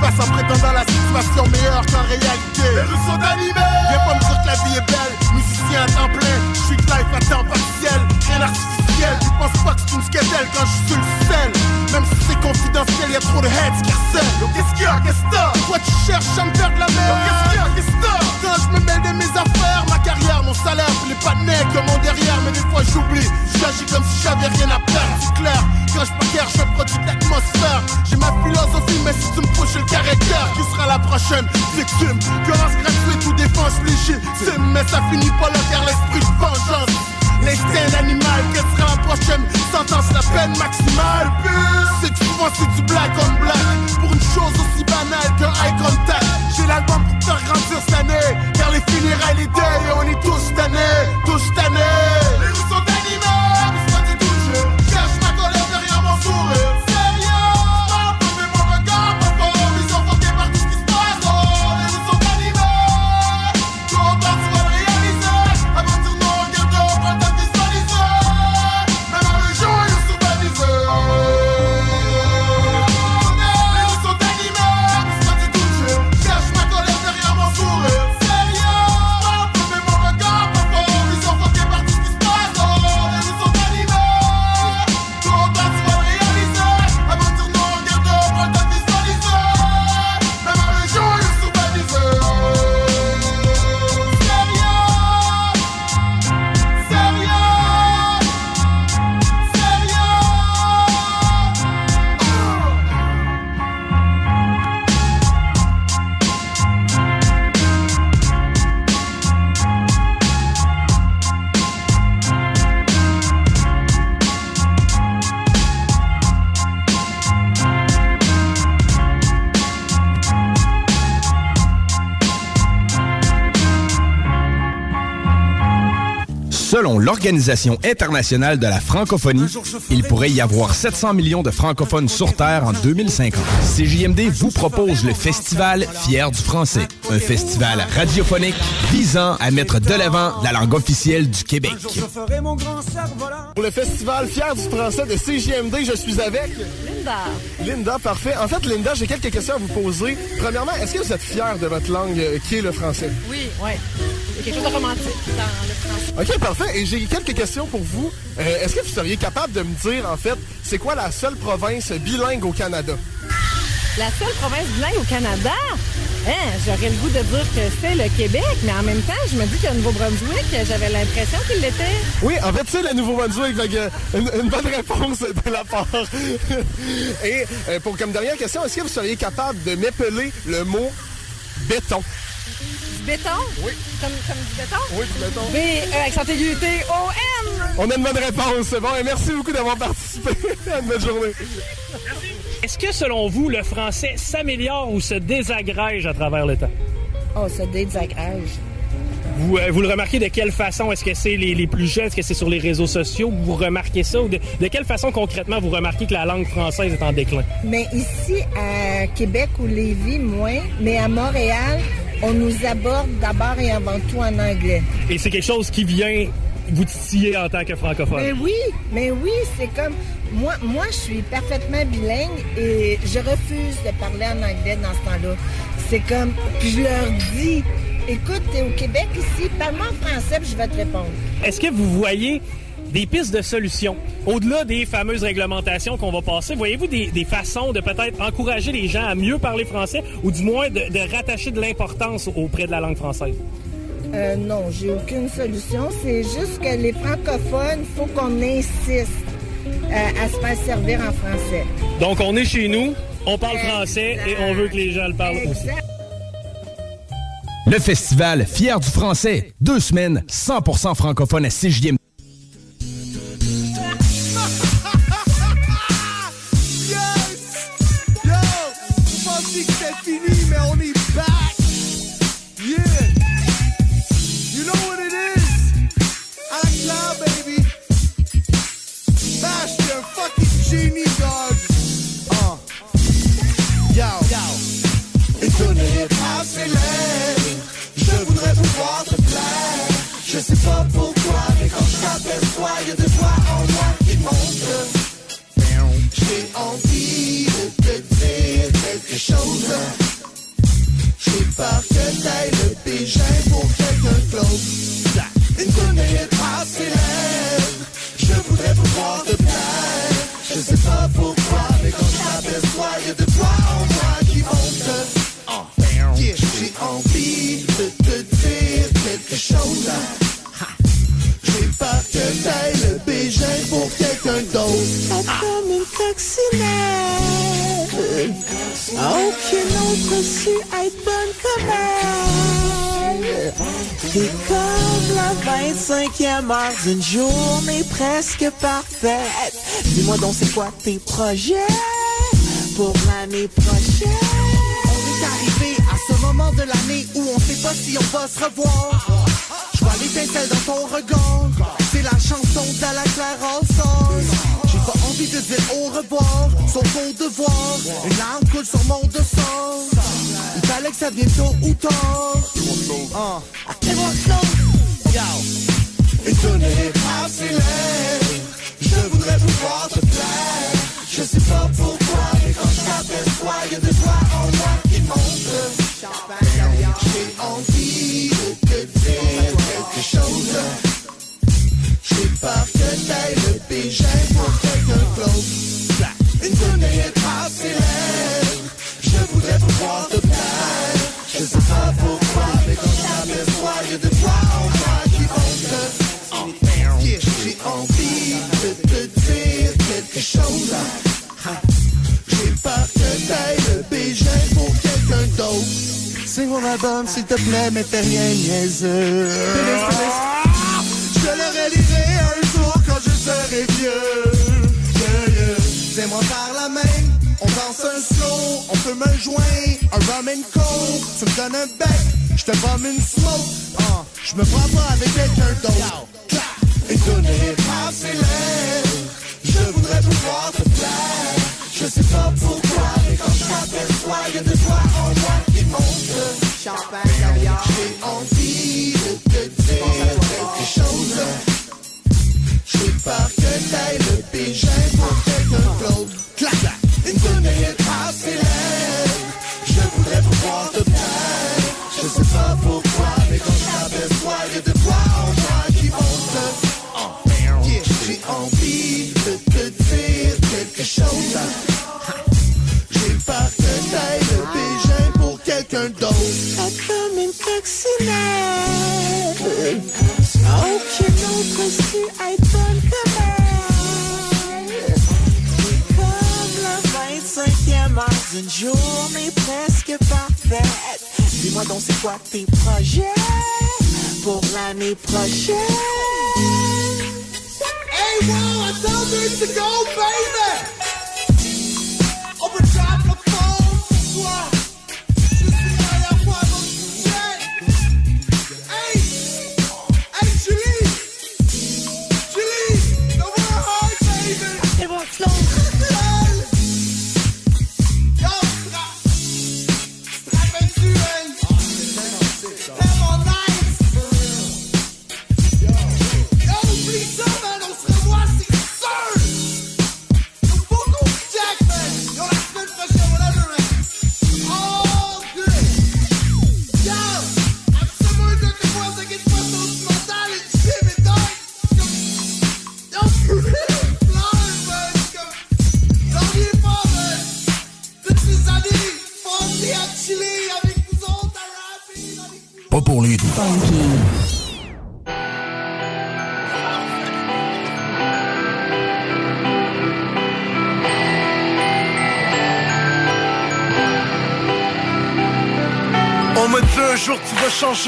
de se voiler la face en prétendant la situation meilleure qu'en réalité. Les rues sont animées. Viens pas me dire que la vie est belle. Musicien à temps plein, street life à temps partiel. Rien d'artificiel. Tu penses pas que c'est une skatelle quand je suis le sel. Même si c'est confidentiel, y a trop de heads qui harcèlent. Yo, qu'est-ce qu'il y a, qu'est-ce que Toi, tu cherches à me faire de la merde. Yo, qu'est-ce qu'il y a, qu'est-ce que Quand je me mêle de mes affaires, ma carrière, mon salaire, puis les panneaux que mon derrière. Mais des fois, j'oublie. J'agis comme si j'avais rien à perdre, c'est clair. Quand je préfère, je produis de l'atmosphère. J'ai ma philosophie, mais si tu me touches le caractère, qui sera la prochaine victime. Violence gratuite ou défense légitime. Mais ça finit pas là, car l'esprit de vengeance. L'instinct d'animal, quelle sera la prochaine sentence, la peine maximale C'est que souvent c'est du black on black. Pour une chose aussi banale qu'un eye contact. J'ai l'album pour faire grandir cette année. Car les funérailles, les deuils, on est tous tannés. Tous tannés l'Organisation internationale de la francophonie, il pourrait y avoir 700 millions de francophones sur Terre en 2050. CJMD vous propose le festival Fier du français, un festival radiophonique visant à mettre de l'avant la langue officielle du Québec. Pour le festival Fier du français de CJMD, je suis avec... Linda. Linda, parfait. En fait, Linda, j'ai quelques questions à vous poser. Premièrement, est-ce que vous êtes fière de votre langue euh, qui est le français? Oui, oui. Il y a quelque chose de romantique dans le français. OK, parfait. Et j'ai quelques questions pour vous. Euh, est-ce que vous seriez capable de me dire, en fait, c'est quoi la seule province bilingue au Canada? La seule province bilingue au Canada? Hein, j'aurais le goût de dire que c'est le Québec, mais en même temps, je me dis que le Nouveau-Brunswick, j'avais l'impression qu'il l'était. Oui, en fait, c'est le Nouveau-Brunswick. Une, une bonne réponse de la part. Et euh, pour comme dernière question, est-ce que vous seriez capable de m'épeler le mot béton? Béton? Oui. Comme, comme du béton? Oui, du béton. B, E, accent aigu, T, O, N. On a une bonne réponse. Bon, et merci beaucoup d'avoir participé à bonne journée. Est-ce que, selon vous, le français s'améliore ou se désagrège à travers le temps? Oh, ça désagrège. Vous, euh, vous le remarquez de quelle façon? Est-ce que c'est les, les plus jeunes? Est-ce que c'est sur les réseaux sociaux? Vous remarquez ça? Ou de, de quelle façon, concrètement, vous remarquez que la langue française est en déclin? Mais ici, à Québec ou Lévis, moins. Mais à Montréal, on nous aborde d'abord et avant tout en anglais. Et c'est quelque chose qui vient vous titiller en tant que francophone. Mais oui, mais oui, c'est comme moi, moi, je suis parfaitement bilingue et je refuse de parler en anglais dans ce temps-là. C'est comme, puis je leur dis, écoute, t'es au Québec ici, parle-moi en français, puis je vais te répondre. Est-ce que vous voyez des pistes de solutions? Au-delà des fameuses réglementations qu'on va passer, voyez-vous des, des façons de peut-être encourager les gens à mieux parler français ou du moins de, de rattacher de l'importance auprès de la langue française? Euh, non, j'ai aucune solution. C'est juste que les francophones, faut qu'on insiste euh, à se faire servir en français. Donc, on est chez nous, on parle français et on veut que les gens le parlent aussi. Le festival Fier du français. Deux semaines, 100% francophone à CJM. Peur que t'ailles le pékin pour quelqu'un d'autre. Une tournée hip-hop s'élève. Je voudrais pouvoir te plaire. Je sais pas pourquoi, mais quand je t'aperçois, y'a de toi coccinelle. Aucune autre su être bonne comme elle. T'es comme la 25e heure d'une journée presque parfaite. Dis-moi donc c'est quoi tes projets pour l'année prochaine? On est arrivé à ce moment de l'année où on sait pas si on va se revoir. Je vois l'étincelle dans ton regard. C'est la chanson de la Claire pas envie de dire au revoir, sauf au devoir. Une larme coule sur mon dessert. Il fallait que ça vienne tôt ou tard. Ah. Et ton hip-hop s'élève. Je voudrais pouvoir te plaire. Je sais pas pourquoi, J'ai peur que t'ailles le pékin pour quelqu'un d'autre. Une tournée hip-hop s'élève. Je voudrais pouvoir te plaire. Je sais pas pourquoi, mais quand je t'aperçois, y'a de toi en moi qui monte. J'ai envie de te dire quelque chose. J'ai peur que le pékin pour quelqu'un d'autre. C'est mon album, s'il te plaît, mais t'es rien niaiseux. Je le relirai un jour quand je serai vieux. Tiens-moi par la main, on danse un slow, on fume un joint, un rum and coke. Tu me donnes un bec, je te bombe une smoke. Ah, je me prends pas avec quelqu'un d'autre. Et ton hip-hop s'élève, je voudrais pouvoir te plaire. Je sais pas pourquoi, mais quand je t'aperçois, y'a de toi en moi qui monte.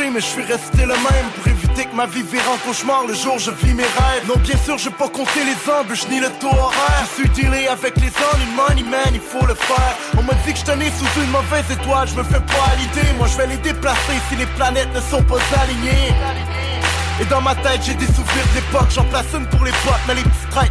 Mais je suis resté le même pour éviter que ma vie vire en cauchemar le jour je vis mes rêves. Non, bien sûr, j'ai pas compté les embûches ni le taux horaire. Je suis dealé avec les only money man, il faut le faire. On m'a dit que je tenais sous une mauvaise étoile, je me fais pas à l'idée. Moi, je vais les déplacer si les planètes ne sont pas alignées. Et dans ma tête j'ai des souvenirs d'époque J'en place une pour les potes Mais les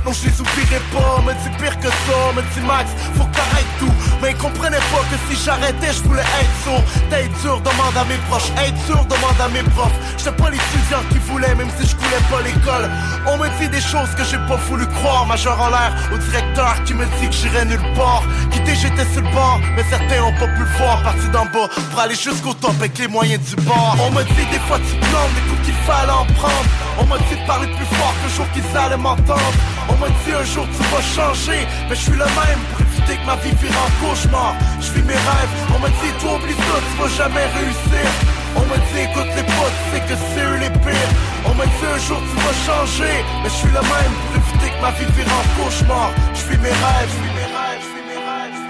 non je les oublierai pas. Me dit pire que ça Me dit Max faut que t'arrêtes tout. Mais ils comprenaient pas que si j'arrêtais je voulais être sourd. T'es dur demande à mes proches. Être sûr demande à mes profs. J'étais pas l'étudiant qui voulait Même si je coulais pas l'école. On me dit des choses que j'ai pas voulu croire. Majeur en l'air au directeur qui me dit que j'irai nulle part. Quitté j'étais sur le bord Mais certains ont pas pu le voir. Parti d'en bas pour aller jusqu'au top avec les moyens du bord. On me dit des fois tu plantes des coups qu'il fallait en prendre. On m'a dit de parler plus fort que le jour qu'ils allaient m'entendre On m'a dit un jour tu vas changer Mais je suis le même. Pour éviter que ma vie vire en cauchemar Je vis mes rêves. On m'a dit toi oublie ça tu vas jamais réussir. On m'a dit écoute les potes, c'est que c'est eux les pires. On m'a dit un jour tu vas changer Mais je suis le même. Pour éviter que ma vie vire en cauchemar Je vis mes rêves, je vis mes rêves, je mes rêves,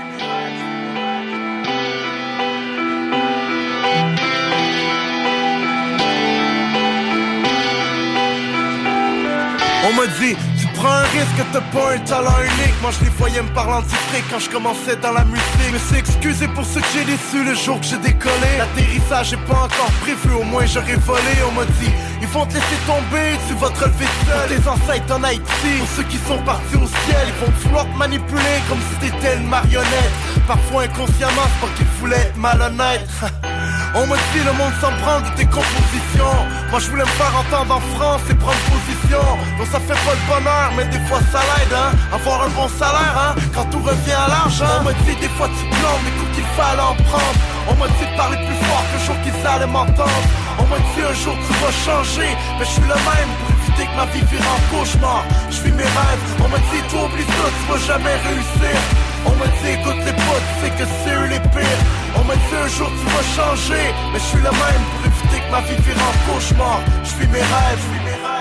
On m'a dit, prends un risque, t'as pas un talent unique. Moi je les voyais me parler anti quand je commençais dans la musique. Me suis excusé pour ce que j'ai déçu le jour que j'ai décollé. L'atterrissage est pas encore prévu, au moins j'aurais volé. On m'a dit, ils vont te laisser tomber, tu vas te relever seul. Tes ancêtres en Haïti, pour ceux qui sont partis au ciel, ils vont vouloir te manipuler comme si t'étais une marionnette. Parfois inconsciemment, c'est pas qu'ils voulaient être malhonnêtes. On me dit le monde s'en prend de tes compositions. Moi je voulais me faire entendre en France et prendre position. Donc ça fait pas le bonheur mais des fois ça l'aide hein. Avoir un bon salaire hein Quand tout revient à l'argent. On me dit des fois tu plantes mais coups qu'il fallait en prendre. On m'a dit de parler plus fort que le jour qu'ils allaient m'entendre. On m'a dit un jour tu vas changer Mais je suis le même pour éviter que ma vie vire en cauchemar. Je vis mes rêves. On m'a dit toi oublie ça tu vas jamais réussir on m'a dit écoute les potes, c'est que c'est eux les pires On m'a dit un jour tu vas changer. Mais je suis le même pour éviter que ma vie vire en cauchemar. Je vis mes rêves,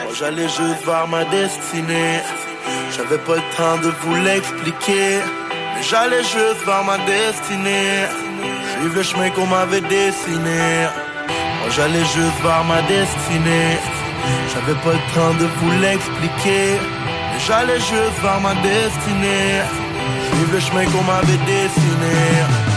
Moi, J'allais juste vers ma destinée. J'avais pas le temps de vous l'expliquer. Mais j'allais juste vers ma destinée. Suivre le chemin qu'on m'avait dessiné. Moi j'allais juste vers ma destinée. J'avais pas le temps de vous l'expliquer. Mais j'allais juste vers ma destinée Suivre le chemin qu'on m'avait dessiné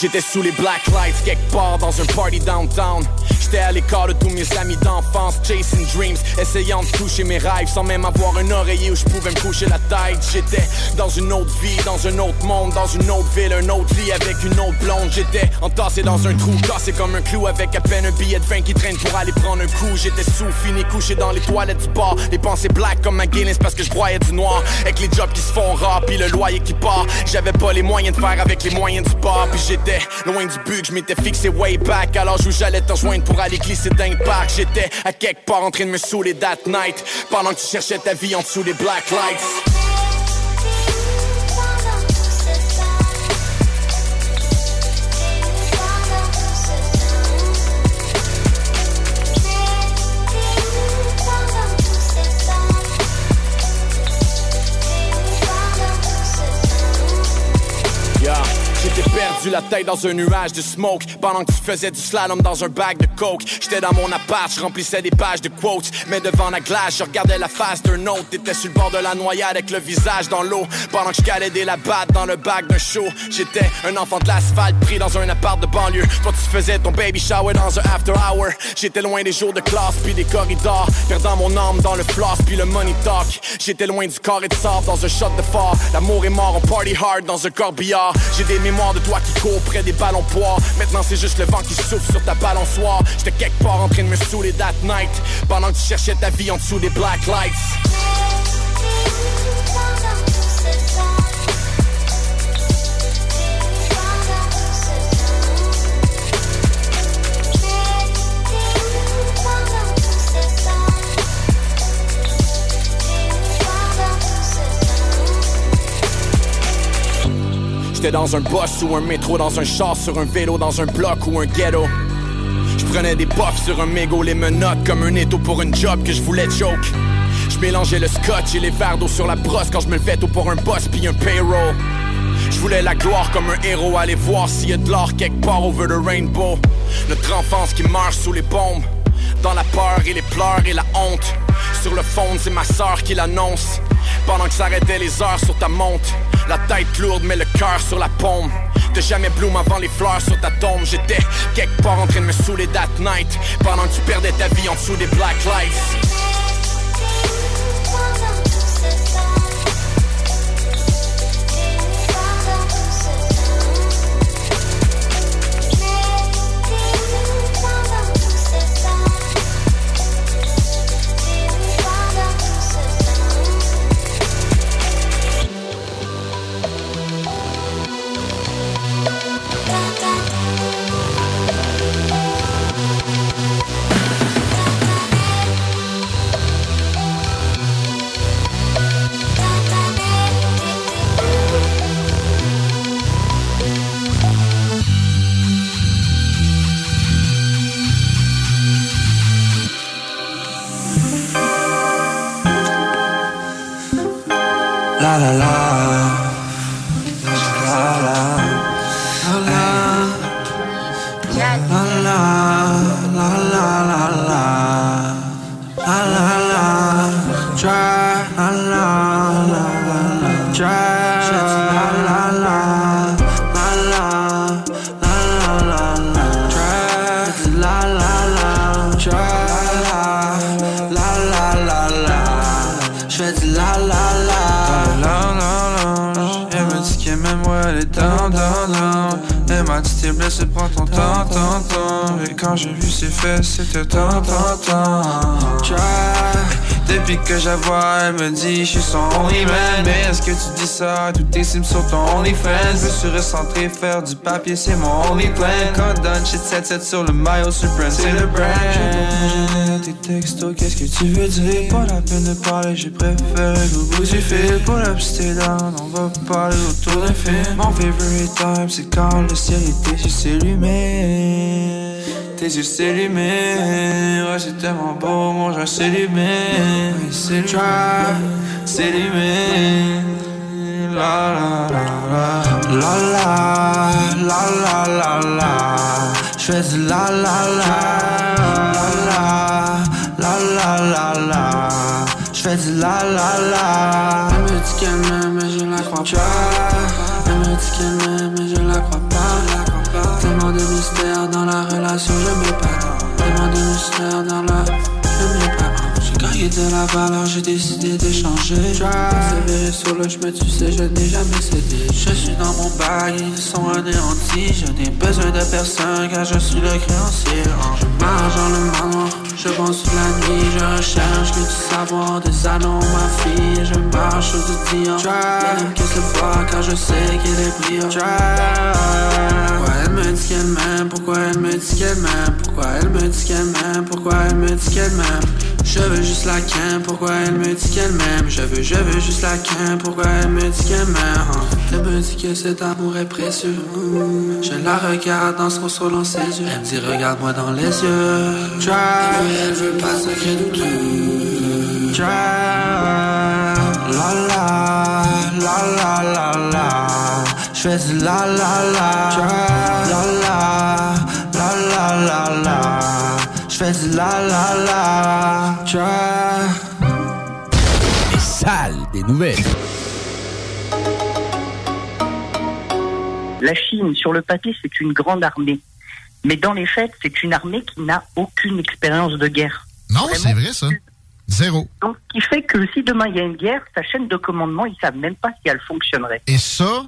J'étais sous les black lights quelque part dans un party downtown. J'étais à l'écart de tous mes amis d'enfance, chasing dreams, essayant de toucher mes rêves sans même avoir un oreiller où je pouvais me coucher la tête. J'étais dans une autre vie, dans un autre monde, dans une autre ville, un autre lit avec une autre blonde. J'étais entassé dans un trou, cassé comme un clou avec à peine un billet de vin qui traîne pour aller prendre un coup. J'étais sous, fini, couché dans les toilettes du bar, les pensées black comme ma Guinness parce que je broyais du noir. Avec les jobs qui se font rare, puis le loyer qui part. J'avais pas les moyens de faire avec les moyens du bar, puis j'étais loin du but que je m'étais fixé way back. Alors où j'allais te rejoindre pour aller glisser d'un parc. J'étais à quelque part en train de me saouler that night. Pendant que tu cherchais ta vie en dessous des black lights. Perdu la tête dans un nuage de smoke. Pendant que tu faisais du slalom dans un bag de coke. J'étais dans mon appart, je remplissais des pages de quotes. Mais devant la glace, je regardais la face d'un autre. T'étais sur le bord de la noyade avec le visage dans l'eau. Pendant que je calais des labattes dans le bag d'un show. J'étais un enfant de l'asphalte pris dans un appart de banlieue. Toi tu faisais ton baby shower dans un after hour. J'étais loin des jours de classe puis des corridors. Perdant mon âme dans le floss puis le money talk. J'étais loin du carré de sable dans un shot de phare. L'amour est mort, on party hard dans un corbillard. J'ai des mémoires de toi qui courent près des ballons poids. Maintenant c'est juste le vent qui souffle sur ta balançoire. J'étais quelque part en train de me saouler that night. Pendant que tu cherchais ta vie en dessous des black lights J'étais dans un bus ou un métro, dans un char, sur un vélo, dans un bloc ou un ghetto. Je prenais des puffs sur un mégot, les menottes comme un étau pour une job que je voulais choke. Je mélangeais le scotch et les verres d'eau sur la brosse quand je me levais tôt pour un boss puis un payroll. Je voulais la gloire comme un héros, aller voir s'il y a de l'or quelque part over the rainbow. Notre enfance qui marche sous les bombes, dans la peur et les pleurs et la honte. Sur le fond, c'est ma sœur qui l'annonce. Pendant que s'arrêtaient les heures sur ta montre. La tête lourde mais le cœur sur la paume. De jamais bloom avant les fleurs sur ta tombe. J'étais quelque part en train de me saouler that night. Pendant que tu perdais ta vie en dessous des black lights la vois, elle me dit je suis son only man. Mais est-ce que tu dis ça? Tout tes sims sur ton OnlyFans. Je suis recentré, faire du papier, c'est mon only plan. Condone, shit 7-7 sur le maillot supreme, c'est le brand. Tes textos, qu'est-ce que tu veux dire? Pas la peine de parler, j'ai préféré au bout du fil. Pour stay down, on va parler autour d'un film. Mon favorite time, c'est quand le ciel était juste allumé. Tes yeux s'allumer, ouais c'est tellement beau, mon joie s'allumer. C'est try, s'allumer. La la la la la la la la la. J'fais du la la la la la la la la. J'fais du la la la. Elle me dit qu'elle m'aime, mais je la crois pas. Elle me dit qu'elle m'aime, mais je la crois. Tellement de mystère dans la relation, je m'épate. Tellement de mystère dans la. Je m'épate. J'ai gagné de la valeur, j'ai décidé d'échanger. Persévérer sur le chemin, tu sais, je n'ai jamais cédé. Je suis dans mon bail, ils sont anéantis. Je n'ai besoin de personne car je suis le créancier. Je marche dans le manoir, je pense toute la nuit. Je recherche que du savoir, des annonces, ma fille. Je marche sur du diamant. Elle aime qu'elle se voit car je sais qu'elle est brillante. Elle me dit qu'elle m'aime? Pourquoi elle me dit qu'elle m'aime? Pourquoi elle me dit qu'elle m'aime? Pourquoi elle me dit qu'elle m'aime? Je veux juste la quinte, pourquoi elle me dit qu'elle m'aime Je veux, je veux juste la quinte, pourquoi elle me dit qu'elle m'aime Elle me dit que cet amour est précieux Je la regarde dans son soul dans ses yeux Elle me dit regarde-moi dans les yeux Try, elle veut pas secret de Try, la la, la la la la J'fais du la la la, la la, la la la la. J'fais du la la la, Les salles des nouvelles. La Chine, sur le papier, c'est une grande armée. Mais dans les faits, c'est une armée qui n'a aucune expérience de guerre. Non, c'est vrai, ça. Zéro. Donc, ce qui fait que si demain il y a une guerre, sa chaîne de commandement, ils savent même pas si elle fonctionnerait. Et ça,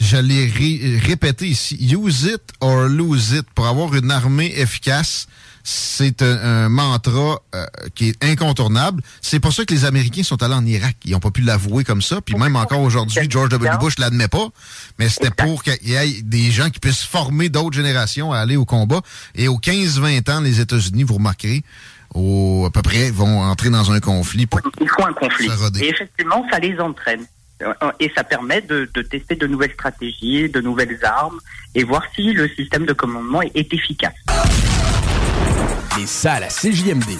je l'ai ré- répété ici. Use it or lose it. Pour avoir une armée efficace, c'est un, un mantra euh, qui est incontournable. C'est pour ça que les Américains sont allés en Irak. Ils n'ont pas pu l'avouer comme ça. Puis même encore aujourd'hui, George W. Bush l'admet pas. Mais c'était pour qu'il y ait des gens qui puissent former d'autres générations à aller au combat. Et aux 15-20 ans, les États-Unis, vous remarquerez, au, à peu près, vont entrer dans un conflit. Pour Il faut un conflit. Et effectivement, ça les entraîne. Euh, Et ça permet de, tester de nouvelles stratégies, de nouvelles armes, et voir si le système de commandement est, efficace. Les salles à CJMD.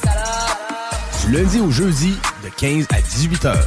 Du lundi au jeudi, de 15 à 18 heures.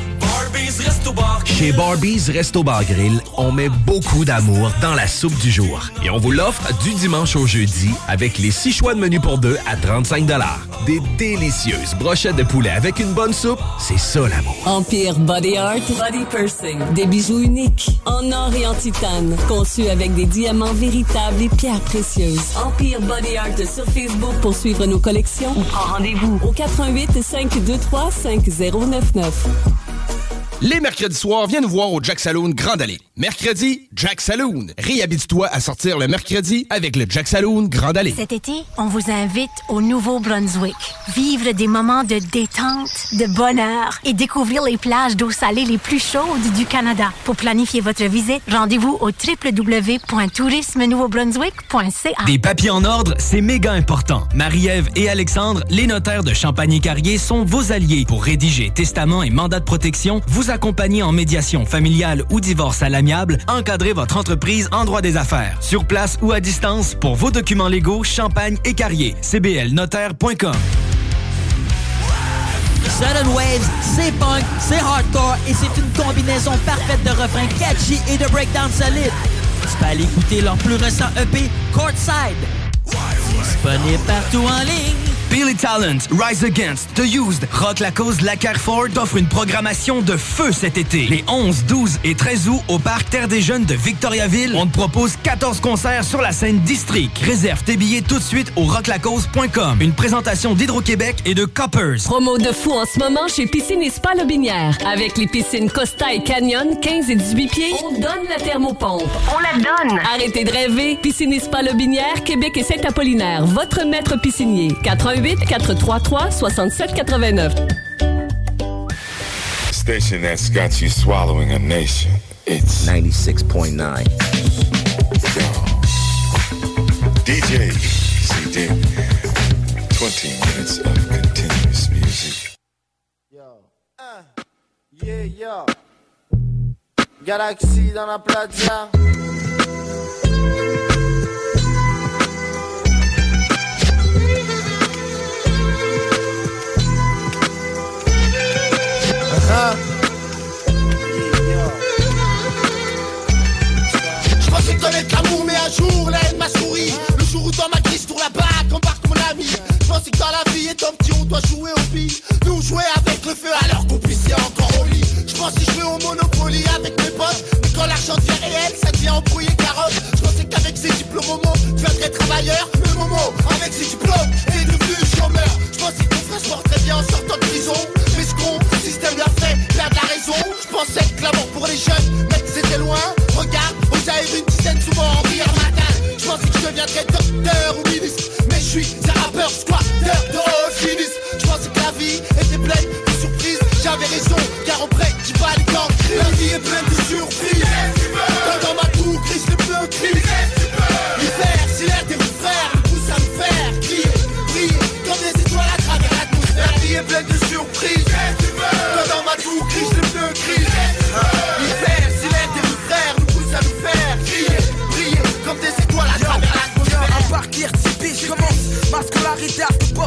Chez Barbies Resto Bar Grill, on met beaucoup d'amour dans la soupe du jour. Et on vous l'offre du dimanche au jeudi avec les six choix de menu pour deux à 35 Des délicieuses brochettes de poulet avec une bonne soupe, c'est ça l'amour. Empire Body Art Body Pursing. Des bijoux uniques en or et en titane. Conçus avec des diamants véritables et pierres précieuses. Empire Body Art sur Facebook pour suivre nos collections. Ou prends rendez-vous au 88 523 5099. Les mercredis soirs, viens nous voir au Jack Saloon Grand Allée. Mercredi, Jack Saloon. Réhabite-toi à sortir le mercredi avec le Jack Saloon Grand Allée. Cet été, on vous invite au Nouveau-Brunswick. Vivre des moments de détente, de bonheur et découvrir les plages d'eau salée les plus chaudes du Canada. Pour planifier votre visite, rendez-vous au www.tourisme-nouveau-brunswick.ca. Des papiers en ordre, c'est méga important. Marie-Ève et Alexandre, les notaires de Champagny-Carrier, sont vos alliés pour rédiger testament et mandat de protection, vous accompagner en médiation familiale ou divorce à l'amiable, encadrer votre entreprise en droit des affaires. Sur place ou à distance, pour vos documents légaux, Champagne et Carrier. cblnotaire.com. Sudden Waves, c'est punk, c'est hardcore et c'est une combinaison parfaite de refrains catchy et de breakdown solide. Tu peux aller écouter leur plus récent EP, Courtside. Disponible partout en ligne. Billy Talent, Rise Against, The Used, Rock La Cause la Carrefour t'offre une programmation de feu cet été. Les 11, 12 et 13 août au Parc Terre des Jeunes de Victoriaville, on te propose 14 concerts sur la scène District. Réserve tes billets tout de suite au rocklacause.com. Une présentation d'Hydro-Québec et de Coppers. Promo de fou en ce moment chez Piscine et Spa Lobinière. Avec les piscines Costa et Canyon, 15 et 18 pieds, on donne la thermopompe. On la donne! Arrêtez de rêver. Piscine et Spa Lobinière, Québec et Saint-Apollinaire. Votre maître piscinier. 88 433 67 89. Station that's got you swallowing a nation. It's 96.9. DJ CD. 20 minutes of continuous music. Yeah, yeah. Galaxy dans la plaza. Je pensais connaître l'amour, mais un jour la haine m'a souri. Le jour où dans ma crise tourne la bague, embarque mon ami. Je pensais que dans la vie, étant petit, on doit jouer au billes. Nous jouait avec le feu alors qu'on puissait encore au lit. Je pensais jouer au Monopoly avec mes potes. Mais quand l'argent devient réel, ça devient embrouillé carotte. Je pensais qu'avec ses diplômes, Momo, tu deviendrais travailleur. Mais Momo, avec ses diplômes, est devenu chômeur. Je pensais mon frère se porterait bien en sortant de prison. Mais ce con, l'a fait perdre la raison. Je pensais que l'amour pour les jeunes, mec, c'était loin. Regarde, aux aïeux une dizaine souvent en rire matin. Je pensais que je deviendrais docteur ou ministre. Mais je suis un rappeur squatter de sinistre. Je pensais que la vie était pleine de surprises. J'avais raison, car on prédit pas les temps. La vie est pleine de surprises.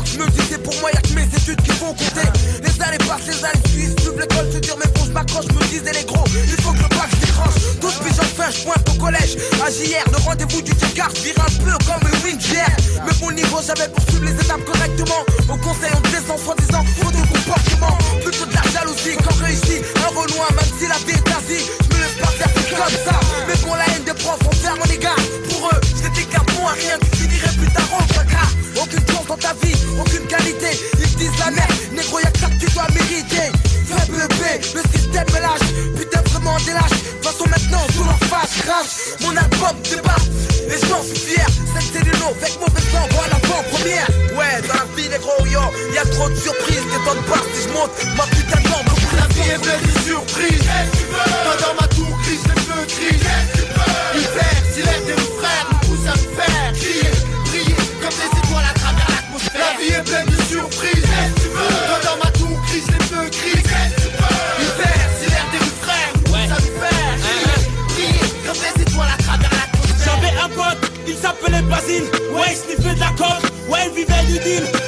Je me disais pour moi, y'a que mes études qui vont compter. Les années passent, les années suivent. L'école, se dire, mais bon, je m'accroche. Me disais, les gros, il faut que le bac décroche. 12 piges enfin, je pointe au collège. À JR, le rendez-vous du Ticard, vire un peu comme le Windsor. Mais mon niveau, j'avais poursuivre les étapes correctement. Au conseil, on descend, soi-disant, faux de comportement. Plutôt de la jalousie quand réussi. Un reloin, même si la vie est assis. Je me laisse pas faire c'est comme ça. Mais pour la haine des profs, on ferme les gars. Pour eux, qu'un bon à rien. Tu finirais plus tard en caca. Aucune chance dans ta vie, aucune qualité. Ils disent la merde, négro, y'a que ça que tu dois mériter. Faible B, le système me lâche. Putain, vraiment des lâches. De façon, maintenant, sous leur face, crache. Mon album débat. Et j'en suis fier. C'est le nom, avec mauvais sang, voilà l'avant-première. Ouais, dans la vie, négro, yo, y'a trop de surprises. T'étonnes pas si je monte ma putain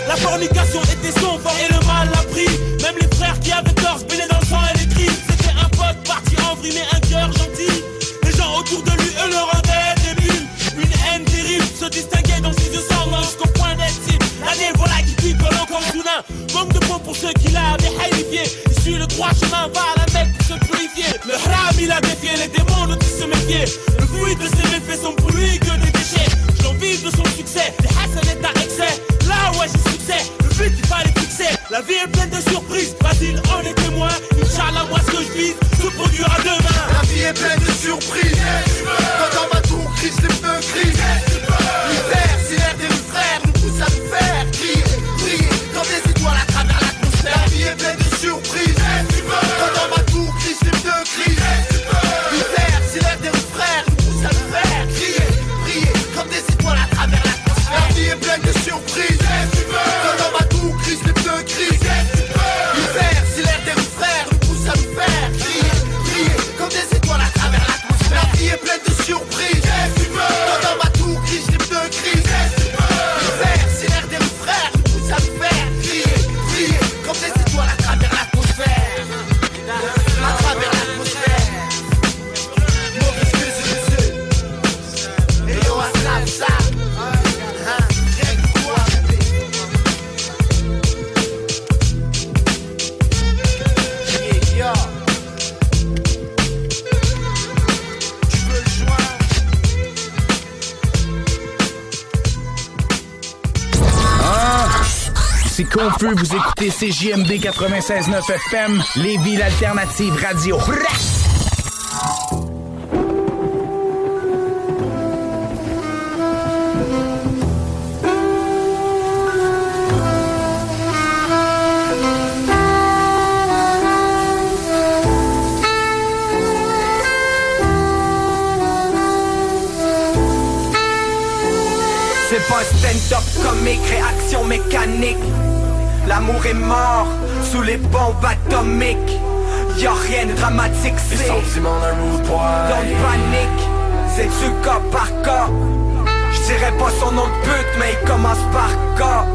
La fornication était fort et le mal l'a pris. Même les frères qui avaient tort se baignaient dans le sang et les crimes. C'était un pote parti en vrille, un cœur gentil. Les gens autour de lui, eux, le rendaient des bulles. Une haine terrible se distinguait dans ses yeux sanglants jusqu'au point d'être. L'année, voilà qui pique comme soudain. Manque de mots pour ceux qui l'avaient haïfié. Il suit le droit chemin, va à la Mecque pour se purifier. Le haram, il a défié les démons il se méfiait. Le fruit de ses las 10 feu, vous écoutez CJMD 96.9 FM, les villes alternatives radio. C'est pas stand-up comme mes mécanique. L'amour est mort sous les bombes atomiques. Y'a rien de dramatique, c'est Les sentiments d'un rude boy Don't panique, c'est du cas par cas. J'dirais pas son nom de pute, mais il commence par cas.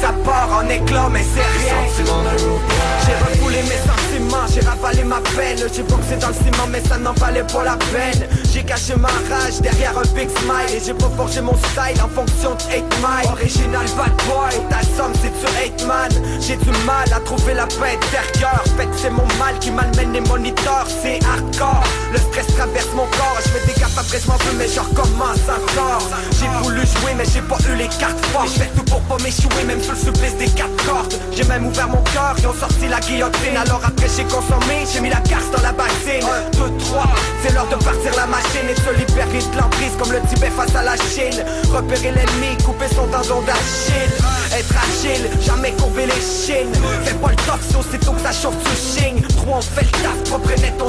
Ça part en éclat, mais c'est rien. J'ai refoulé mes sentiments, j'ai ravalé ma peine. J'ai boxé dans le ciment, mais ça n'en valait pas la peine. Caché ma rage derrière un big smile. Et j'ai pas forgé mon style en fonction de 8 mile. Original bad boy, ta somme c'est du 8 man. J'ai du mal à trouver la paix intérieure. Que c'est mon mal qui malmène les moniteurs, c'est hardcore. Le stress traverse mon corps, je des gaffes après je m'en veux, mais je recommence encore. J'ai voulu jouer, mais j'ai pas eu les cartes fortes. Je tout pour pas m'échouer, même sous le supplice des quatre cordes. J'ai même ouvert mon cœur, ils ont sorti la guillotine. Alors après j'ai consommé, j'ai mis la garce dans la bassine. 1, 2, 3, c'est l'heure de partir la machine et de se libérer de l'emprise comme le Tibet face à la Chine. Repérer l'ennemi, couper son tendon d'Achille. Être agile, jamais courber les chines. Fais pas le tox, aussitôt que ça chauffe, tu chignes. Trop on fait le taf, propre et net, on.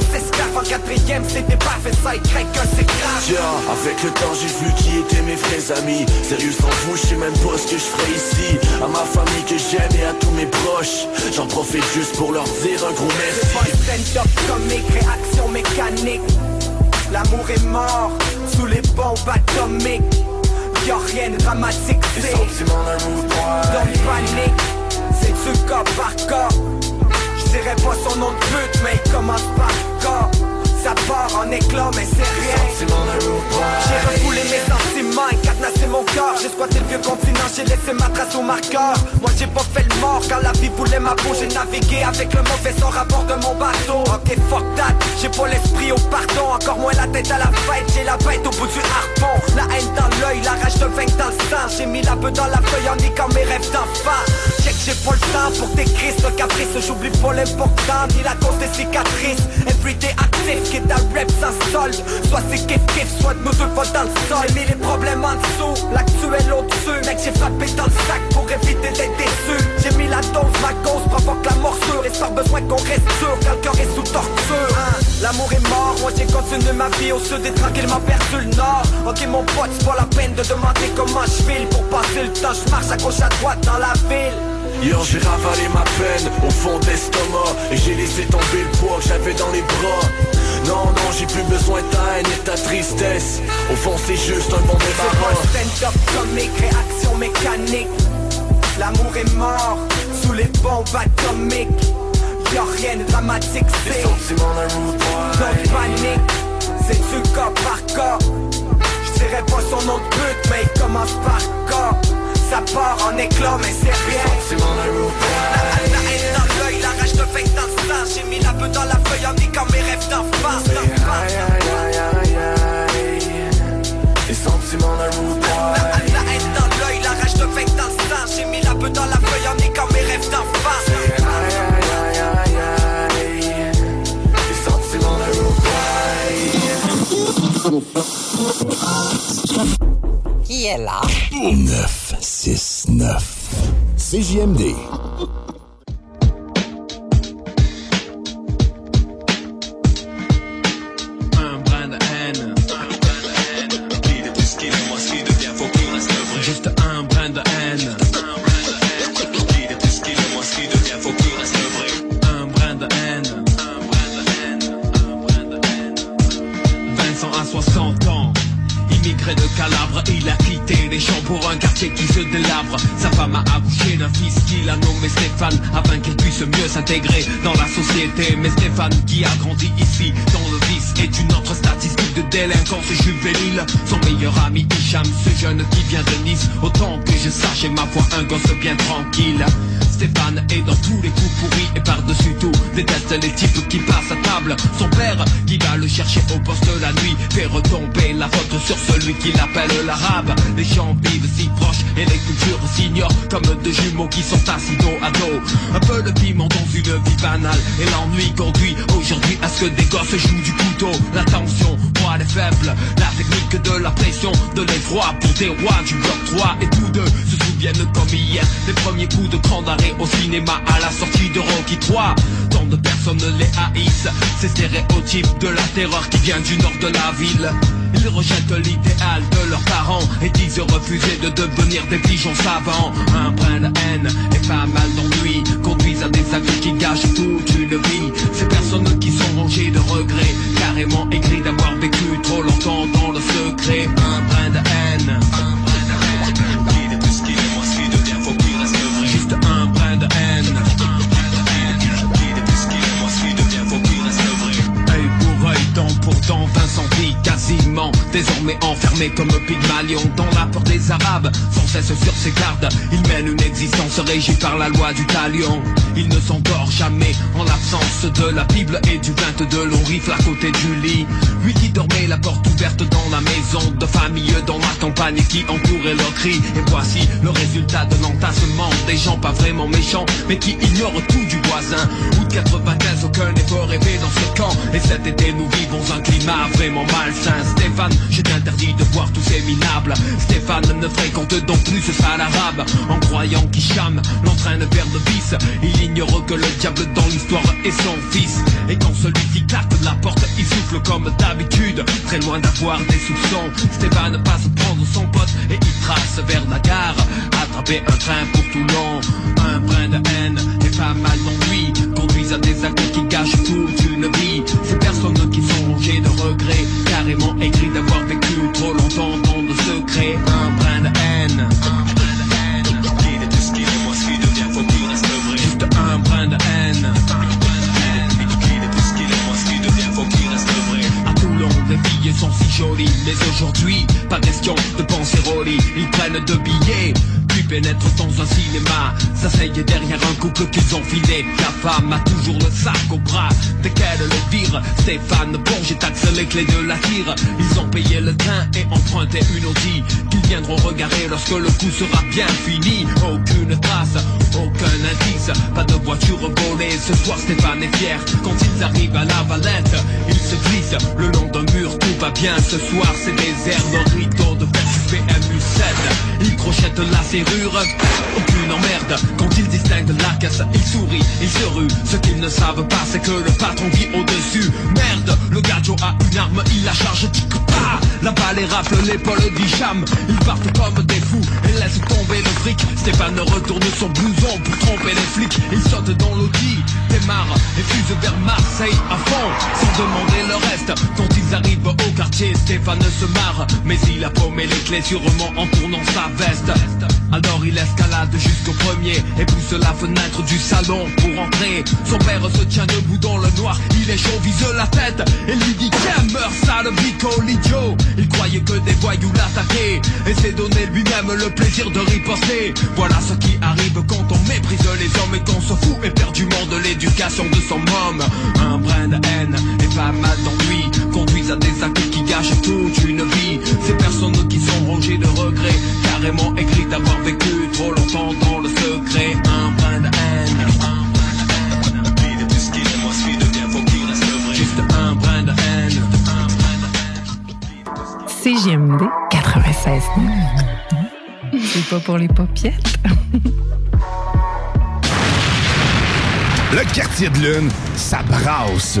En quatrième, c'était pas fait ça, il craque que c'est grave. Tiens, avec le temps j'ai vu qui étaient mes vrais amis Sérieux sans vous, je sais même pas ce que je ferais ici À ma famille que j'aime et à tous mes proches J'en profite juste pour leur dire un gros merci stand-up comique, réaction mécanique. L'amour est mort sous les bombes atomiques. Y'a rien de dramatique, Les c'est sentiments Don't panique, c'est du cas par cas. J'dirais pas son nom de pute, mais il commence par cas. Ça part en éclat, mais c'est rien. J'ai refoulé mes sentiments cadenassé mon corps. J'ai squatté le vieux continent, j'ai laissé ma trace au marqueur. Moi j'ai pas fait le mort quand la vie voulait ma peau. J'ai navigué avec le mauvais sans rapport de mon bateau. Ok, fuck that, j'ai pas l'esprit au pardon. Encore moins la tête à la fête, j'ai la bête au bout du harpon. La haine dans l'œil, la rage de vaincre dans le sang. J'ai mis la beuh dans la feuille en niquant mes rêves d'enfant. Check, j'ai pas le temps pour tes crises de caprice. J'oublie pas l'important, ni la cause des cicatrices. Everyday actif, qui est un rap sans solde. Soit c'est kiff kiff, soit nous deux fois dans le sol. J'ai mis les problèmes en dessous, l'actuel au-dessus. Mec, j'ai frappé dans le sac pour éviter d'être déçu. J'ai mis la dose, ma cause provoque la morsure. Et sans besoin qu'on reste sûr, cœur est sous torture. Hein, L'amour est mort, moi j'ai continué ma vie au sud et tranquillement perdu le nord. Ok, mon pote, c'est pas la peine de demander comment je file. Pour passer le temps, je marche à gauche à droite dans la ville. Hier j'ai ravalé ma peine au fond d'estomac Et j'ai laissé tomber le poids que j'avais dans les bras Non, non, j'ai plus besoin de ta haine et ta tristesse Au fond c'est juste un bon débarras stand-up comique, réaction mécanique. L'amour est mort sous les bombes atomiques. Y'a rien de dramatique, c'est Don't panique, c'est du cas par cas. J'dirais pas son nom de pute, mais il commence par cas. Ça part en éclat, mais c'est rien. La, la haine dans l'œil, la rage de fake dans. J'ai mis la beuh dans la feuille en niquant mes rêves d'enfance. Les sentiments d'un La, la haine Qui est là? 969. CJMD. De Calabre, champs pour un quartier qui se délabre. Sa femme a accouché d'un fils qu'il a nommé Stéphane, afin qu'il puisse mieux s'intégrer dans la société. Mais Stéphane, qui a grandi ici, dans le vice, est une autre statistique de délinquance juvénile. Son meilleur ami Hicham, ce jeune qui vient de Nice, autant que je sache, est ma foi un gosse bien tranquille. Stéphane est dans tous les coups pourris et par-dessus tout déteste les types qui passent à table. Son père qui va le chercher au poste la nuit fait retomber la faute sur celui qui l'appelle l'arabe. Vivent si proches et les cultures s'ignorent comme deux jumeaux qui sont assis dos à dos. Un peu de piment dans une vie banale et l'ennui conduit aujourd'hui à ce que des gosses jouent du couteau. La tension, moi les faibles, la technique de la pression, de l'effroi pour des rois du bloc 3 et tous deux se souviennent comme hier des premiers coups de grand arrêt au cinéma à la sortie de Rocky 3. De personnes les haïssent, ces stéréotypes de la terreur qui vient du nord de la ville. Ils rejettent l'idéal de leurs parents et disent refuser de devenir des pigeons savants. Un brin de haine et pas mal d'ennui des actes qui gâchent toute une vie Ces personnes qui sont rongées de regrets Carrément écrit d'avoir vécu trop longtemps dans le secret Un brin de haine Désormais enfermé comme Pygmalion dans la peur des Arabes. Sans cesse sur ses gardes, il mène une existence régie par la loi du talion. Il ne s'endort jamais en l'absence de la Bible et du 22 longs rifles à côté du lit. Lui qui dormait la porte ouverte dans la maison de famille dans la campagne qui entourait leurs cris. Et voici le résultat de l'entassement des gens pas vraiment méchants mais qui ignorent tout du voisin. Août 95, aucun n'est rêver dans ce camp. Et cet été nous vivons un climat vraiment malsain Stéphane, je t'interdis de voir tous ces minables Stéphane ne fréquente donc plus ce sale arabe. En croyant qu'il chame, l'entraîne vers le vice. Il ignore que le diable dans l'histoire est son fils. Et quand celui-ci claque la porte, il souffle comme d'habitude. Très loin d'avoir des soupçons Stéphane passe prendre son pote et il trace vers la gare. Attraper un train pour Toulon Un brin de haine et pas mal d'ennui Conduisent à des actes qui gâchent toute une vie. Ces personnes qui sont de regrets Carrément écrit d'avoir vécu trop longtemps dans le secret Un brin de haine. Un brin de haine. Qui est tout ce qu'il est, moi ce qui devient, faut qu'il reste vrai? Juste un brin de haine. Un brin de haine. Qui est tout ce qu'il est, moi ce qui devient, faut qu'il reste vrai? À Toulon, les filles sont si jolies. Mais aujourd'hui, pas question de penser Rolly Ils prennent deux billets puis pénètrent dans un cinéma. S'asseyent derrière un couple qu'ils ont filé. La femme a toujours le sac au bras. Dès qu'elle le vire Stéphane et taxe les clés de la tire. Ils ont payé le train et emprunté une Audi. Qu'ils viendront regarder lorsque le coup sera bien fini. Aucune trace, aucun indice. Pas de voiture volée. Ce soir Stéphane est fier. Quand ils arrivent à la valette Ils se glissent. Le long d'un mur Tout va bien. Ce soir c'est désert Le rideau de verre PMU 7 Ils crochettent la serrure. Aucune emmerde. Quand ils distinguent la caisse Ils sourient, ils se ruent. Ce qu'ils ne savent pas c'est que le patron vit au-dessus. Merde, le gadjo a une arme. Il la charge, tic pas La balle et rafle l'épaule d'Hicham Ils partent comme des fous et laissent tomber le fric. Stéphane retourne son blouson pour tromper les flics. Il saute dans l'audi, démarre et fuse vers Marseille à fond. Sans demander le reste. Quand ils arrivent au quartier Stéphane se marre. Mais il a paumé les clés sûrement en tournant sa veste alors il escalade jusqu'au premier et pousse la fenêtre du salon pour entrer. Son père se tient debout dans le noir, il est chaud, vise la tête et lui dit Tiens, meurs sale bico, l'idiot. Il croyait que des voyous l'attaquaient et s'est donné lui-même le plaisir de riposter. Voilà ce qui arrive quand on méprise les hommes et qu'on se fout éperdument de l'éducation de son homme. Un brin de haine et pas mal d'ennui conduisent à des actes qui gâchent toute une vie. Ces personnes qui sont rongées de regrets, carrément écrites d'avoir vécu trop longtemps dans le secret. Un brin de haine. Un brin de tout ce qu'il est, moi ce qui devient, faut qu'il reste vrai. Juste un brin de haine. Un brin de haine. CGMD 96 C'est pas pour les popiettes. Le quartier de lune, ça brasse.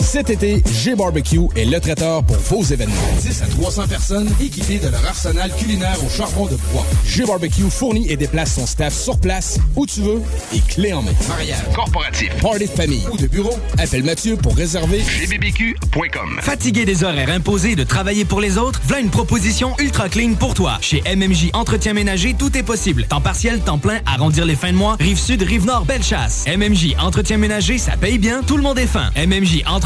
Cet été, G-Barbecue est le traiteur pour vos événements. 10 à 300 personnes équipées de leur arsenal culinaire au charbon de bois. G-Barbecue fournit et déplace son staff sur place, où tu veux, et clé en main. Mariage, corporatif, party de famille ou de bureau, appelle Mathieu pour réserver gbbq.com. Fatigué des horaires imposés de travailler pour les autres, voilà une proposition ultra clean pour toi. Chez MMJ Entretien Ménager, tout est possible. Temps partiel, temps plein, arrondir les fins de mois, rive sud, rive nord, belle chasse. MMJ Entretien Ménager, ça paye bien, tout le monde est fin. MMJ Entretien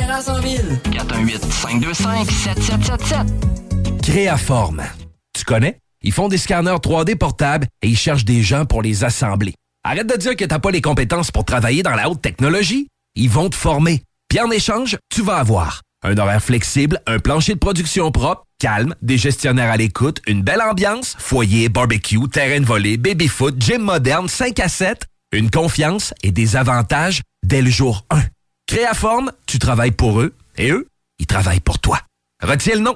en ville. 418-525-7777. Créaforme. Tu connais? Ils font des scanners 3D portables et ils cherchent des gens pour les assembler. Arrête de dire que t'as pas les compétences pour travailler dans la haute technologie. Ils vont te former. Puis en échange, tu vas avoir un horaire flexible, un plancher de production propre, calme, des gestionnaires à l'écoute, une belle ambiance, foyer, barbecue, terrain de volée, baby-foot, gym moderne, 5 à 7, une confiance et des avantages dès le jour 1. Créaforme, tu travailles pour eux et eux, ils travaillent pour toi. Retiens le nom.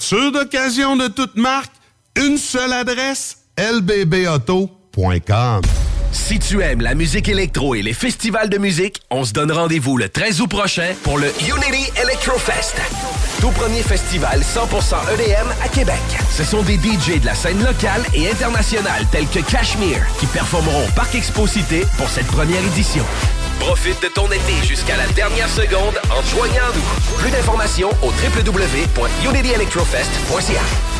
Voiture d'occasion de toute marque, une seule adresse, lbbauto.com. Si tu aimes la musique électro et les festivals de musique, on se donne rendez-vous le 13 août prochain pour le Unity Electrofest. Tout premier festival 100% EDM à Québec. Ce sont des DJ de la scène locale et internationale tels que Cashmere qui performeront au Parc Exposité pour cette première édition. Profite de ton été jusqu'à la dernière seconde en joignant nous. Plus d'informations au www.unityelectrofest.ca.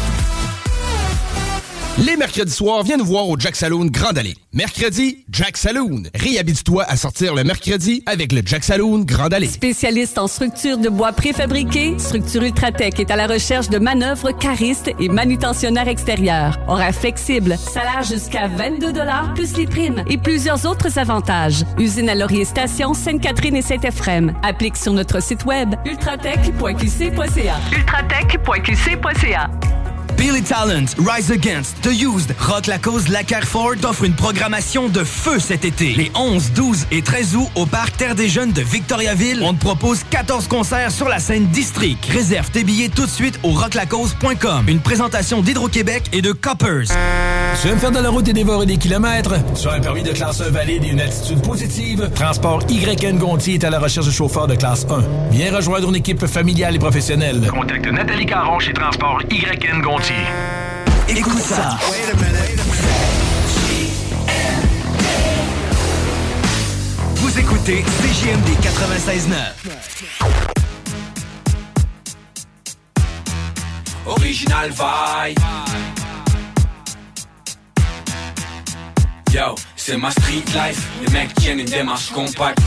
Les mercredis soirs, viens nous voir au Jack Saloon Grand Allée. Mercredi, Jack Saloon. Réhabite-toi à sortir le mercredi avec le Jack Saloon Grand Allée. Spécialiste en structure de bois préfabriqués, Structure Ultratech est à la recherche de manœuvres caristes et manutentionnaires extérieurs. Horaire flexible, salaire jusqu'à 22 plus les primes et plusieurs autres avantages. Usine à Laurier Station, Sainte-Catherine et Saint-Ephraim. Applique sur notre site web ultratech.qc.ca. ultratech.qc.ca. Billy Talent, Rise Against, The Used, Rock la cause La Carrefour t'offre une programmation de feu cet été. Les 11, 12 et 13 août au Parc Terre des Jeunes de Victoriaville, on te propose 14 concerts sur la scène District. Réserve tes billets tout de suite au rocklacause.com. Une présentation d'Hydro-Québec et de Coppers. Tu aimes faire de la route et dévorer des kilomètres? Tu as un permis de classe 1 valide et une attitude positive? Transport YN Gontier est à la recherche de chauffeurs de classe 1. Viens rejoindre une équipe familiale et professionnelle. Contacte Nathalie Caron chez Transport YN Gontier. Écoute ça. Vous écoutez CJMD 96.9. Original vibe. Yo, c'est ma street life. Les mecs tiennent une démarche compacte.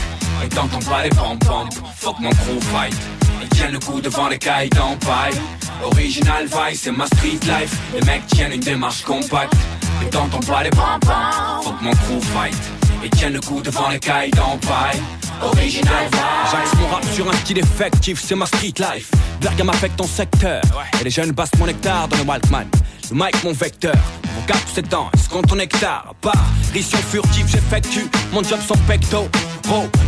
Et t'entends pas les pom-pom. Fuck mon crew fight. Ils tiennent le coup devant les cailles d'empaille. Original vibe, c'est ma street life. Les mecs tiennent une démarche compacte. Et t'entends pas les pom-pom. Fuck mon crew fight. Ils tiennent le coup devant les cailles d'empaille. Original vibe. J'axe mon rap sur un style effectif, c'est ma street life. Bergame affecte ton secteur. Et les jeunes bassent mon nectar dans le Walkman. Le mic, mon vecteur. Mon cap, c'est temps, ce qu'on ton hectare. Apparition furtive, j'effectue mon job sans pecto.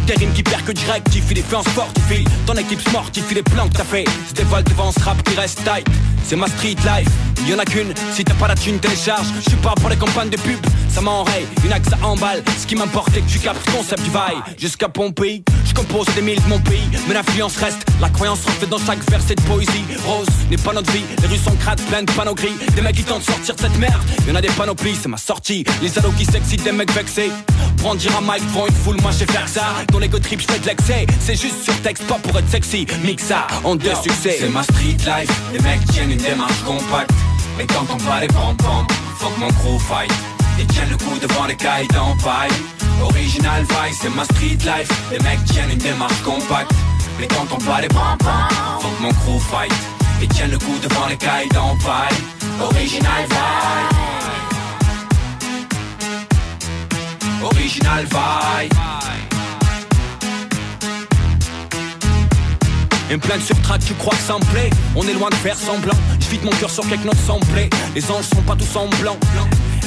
Des rimes qui perd que directif, il est fait en sportif. Ton équipe sportive, il est plans que t'as fait. Des vols devant ce rap qui reste tight. C'est ma street life, il y en a qu'une. Si t'as pas la thune, télécharge. Je suis pas pour les campagnes de pub, ça m'enraye. Une axe à emballe. Ce qui m'importe, c'est que tu captes concept du vaille. Jusqu'à Pompéi, je compose des milles de mon pays. Mais l'influence reste, la croyance reflète dans chaque verset de poésie. Rose n'est pas notre vie, les rues sont crades, pleines de panneaux gris. Des mecs qui tentent de sortir de cette merde. Y en a des panoplies, c'est ma sortie. Les ados qui s'excitent, des mecs vexés. Prendre un mic devant une foule, moi faire ça. Ton ego trip, de l'excès. C'est juste sur texte, pas pour être sexy. Mix ça en deux succès. C'est ma street life, les mecs tiennent une démarche compacte. Mais t'entends pas les pom-pom, fuck mon crew fight. Et tiennent le coup devant les cailles d'empaille. Original vibe, c'est ma street life. Les mecs tiennent une démarche compacte. Mais t'entends pas les pom-pom, fuck mon crew fight. Et tiennent le coup devant les cailles d'empaille. Original vibe. Original vibe. Une plainte sur track, tu crois que ça me plaît On est loin de faire semblant. Je vide mon cœur sur quelques notes semblées. Les anges sont pas tous en blanc.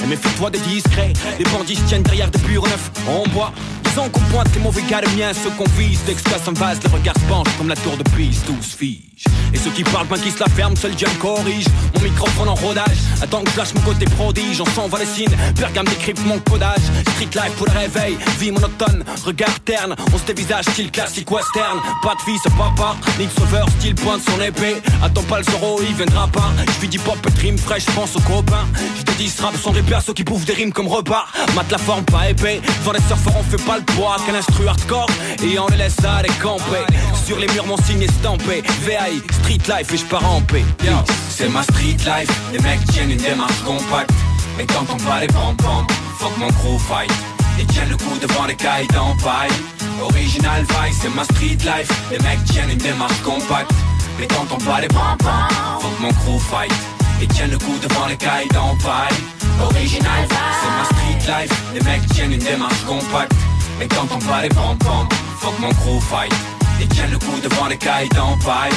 Et méfie-toi des discrets. Les bandits tiennent derrière des purs neufs. On boit. Disons qu'on pointe les mauvais gars de miens, ceux qu'on vise. Que ça vase, les regards se penchent comme la tour de Pise, tous filles. Et ceux qui parlent, ben qui se la ferment, seul Dieu corrige. Mon microphone en rodage, attends que je mon côté prodige. On s'en va les signes, Bergame décrypte mon codage. Street life pour le réveil, vie monotone, regard terne. On se dévisage, style classique western. Pas de fils, papa, ni de sauveur, style pointe son épée. Attends pas le Zoro, il viendra pas. Je du pop et trim fraîche, pense aux copains. Je te dis, rap sont des persos qui bouffent des rimes comme repas. Mate la forme pas épais, devant les on fait pas le. Qu'un instru hardcore, et on les laisse à camper. Sur les murs, mon signe estampé. VAI, street life et je pars en paix. C'est ma street life, les mecs tiennent une démarche compacte. Et quand on pas les pom pom, fuck mon crew fight. Et tiennent le coup devant les cailles d'empaille. Original vice, c'est ma street life, les mecs tiennent une démarche compacte. Mais quand on pas les pom pom, fuck mon crew fight. Et tiennent le coup devant les cailles d'empaille. Original vice, c'est ma street life, les mecs tiennent une démarche compacte. Mais quand on pas les pom pom, fuck mon crew fight. Et tiennent le coup devant les cailles d'empaille.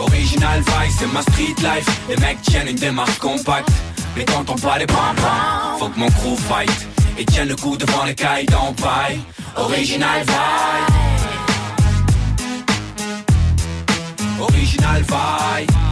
Original vice, c'est ma street life. Les mecs tiennent une démarche compacte. Mais quand on pas les pom pom, fuck mon crew fight. Et tiennent le coup devant les cailles d'empaille. Original vibe. Original vibe.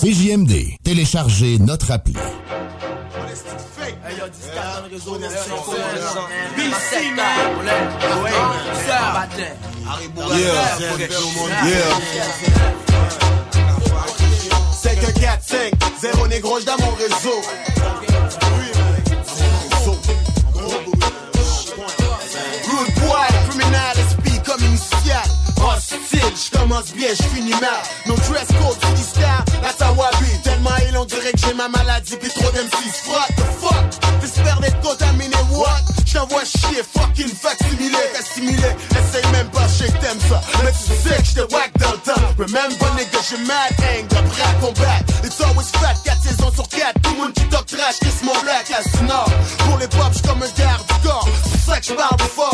CJMD. Téléchargez notre appli. C'est que 4, 5, 0 négro dans mon réseau. Boy, criminal, comme. Hostile, je commence bien, je finis mal. No dress code, du star, that's how I be. Tellement il on dirait que j'ai ma maladie, puis trop d'M6. What the fuck? T'espères d'être contaminé, what? J't'envoie chier, fucking facsimilé, assimilé. Essaye même pas, je sais que t'aimes ça. Mais tu sais que j'te whack dans le temps. Remember, nigga, j'ai mad hang, après à combattre. It's always fat, 4 saisons sur 4. Tout le monde qui talk trash, kiss mon black as. Pour les pop, j'suis comme un garde du corps. C'est ça que j'parle fort.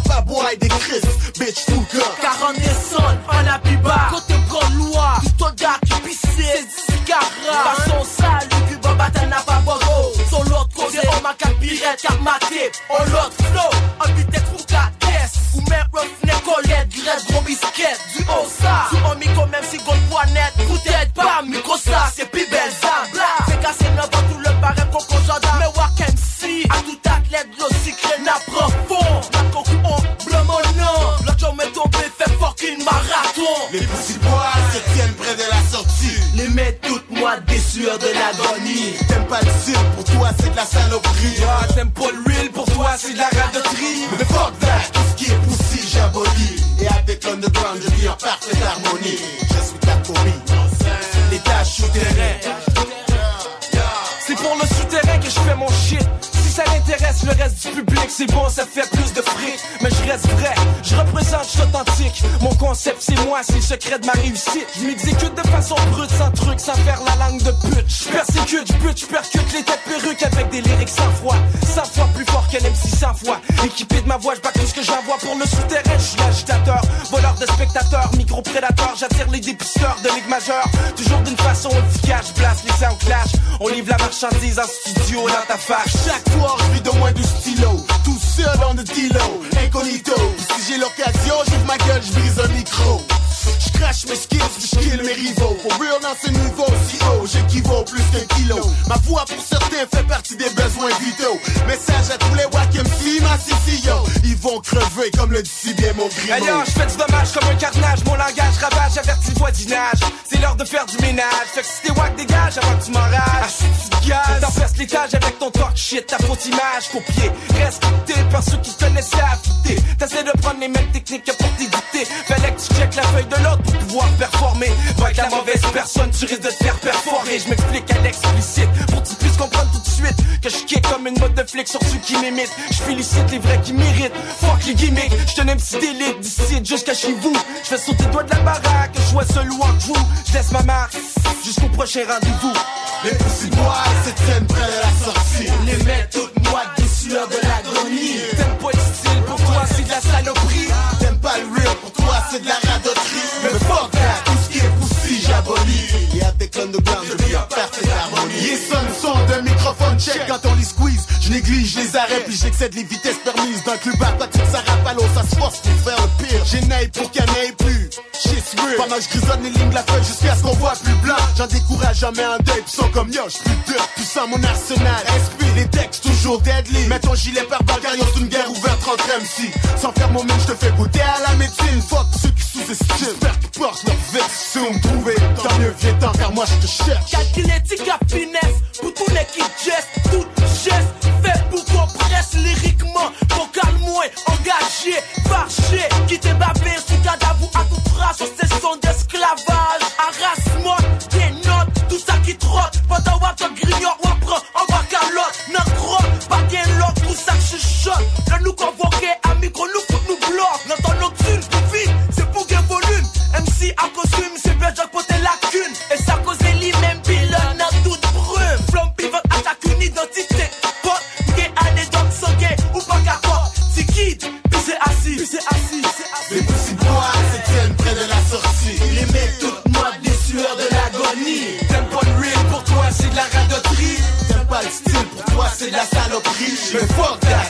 Pas, bois des Chris. Bitch, tout corps. 40 descentes, un habit bas Côté grande loi, du toga qui pissait C'est 10 carats Façon sale, du cuba batana pas bogo Sur l'autre côté, on m'a quatre pirettes, quatre matés On l'autre flow, un vitesse pour 4 S. Ou même roughneck, colette, graisse, gros biscuit. Du haut de l'agonie T'aimes pas le style, pour toi c'est de la saloperie. Ah, t'aimes pas le real, pour toi c'est de la radoterie Mais fuck that, tout ce qui est poussi, j'abolis. Et avec l'underground, je vis en parfaite harmonie. Je suis ta copie. Les tâches souterraines. C'est pour le souterrain que je fais mon shit L'intéresse le reste du public C'est bon, ça fait plus de fric. Mais je reste vrai, je représente, je suis authentique. Mon concept c'est moi, c'est le secret de ma réussite. Je m'exécute de façon brute, sans truc, sans faire la langue de pute. Je persécute, je bute, je percute les têtes perruques Avec des lyrics sans foi. 100 fois plus fort qu'un MC 100 fois. Équipé de ma voix, je tout ce que j'envoie Pour le souterrain, je suis agitateur Voleur de spectateurs, micro-prédateur J'attire les dépisteurs de ligue majeure Toujours d'une façon efficace, je place les sound clash. On livre la marchandise en studio dans ta face. Chaque soir, je vis de moins du stylo. Tout seul en de dilo, incognito. Si j'ai l'occasion, j'ouvre ma gueule, je brise un micro. Je crache mes skills, je kill mes rivaux. Pour real dans ce niveau si haut, j'équivaut plus qu'un kilo. Ma voix pour certains fait partie des besoins vitaux. Message à tous les wack MC, ma yo. Ils vont crever comme le dit si bien mon grimaud. Ailleurs, je fais du dommage comme un carnage, mon langage ravage, avertit le voisinage. C'est l'heure de faire du ménage, fait que si t'es wack, dégage avant que tu m'enrages. Ah, tu gaz, t'empestes l'étage avec ton talk shit, ta fausse image, copier. Respecté par ceux qui te laissent affûter. T'essaies de prendre les mêmes techniques que pour t'éviter. Fallait que tu checkes la feuille de l'autre pour pouvoir performer. Va avec la mauvaise personne, tu risques de te faire perforer. Je m'explique à l'explicite pour que tu puisses comprendre tout de suite que je kick comme une mode de flic sur ceux qui m'imitent. Je félicite les vrais qui méritent. Fuck les gimmicks, je te un petit d'élite d'ici jusqu'à chez vous. Je fais sauter le doigt de la baraque, je vois seul ou en vous. Je laisse ma marque jusqu'au prochain rendez-vous. Les petits bois se tiennent près de la sortie. Les mecs toutes moites des sueurs de l'agonie. T'aimes pas le style, pour toi c'est de la saloperie. T'aimes pas le real, pour toi c'est de la check quand on les squeeze. Je néglige les arrêts, puis j'excède les vitesses permises. D'un club aquatique, ça rappe l'eau, ça se force pour faire le pire. J'ai pour qu'il n'y en ait plus. Shit's real. Pendant que je grisonne les lignes de la feuille jusqu'à ce qu'on voit plus blanc. J'en décourage jamais un deuil, pis sont comme yo, j'suis plus dur. Ça, mon arsenal. SP, les textes toujours deadly. Mets ton gilet par balle, c'est une guerre ouverte entre MC. Sans faire mon même, je te fais goûter à la médecine. Fuck ceux qui sous-estiment. J'espère qu'ils portent leur veste. Si on me trouver, tant mieux, viens t'en, car moi je te cherche. Calculétique à finesse, pour tous les qui geste, tout geste, fait pour qu'on presse lyriquement, vocal moins engagé, fâché, qui t'est bavé sous cadavre à tout trace, sur ces sons d'esclavage, harassement, des notes, tout ça qui trotte, pendant te grignote, c'est de la saloperie. Mais fuck that,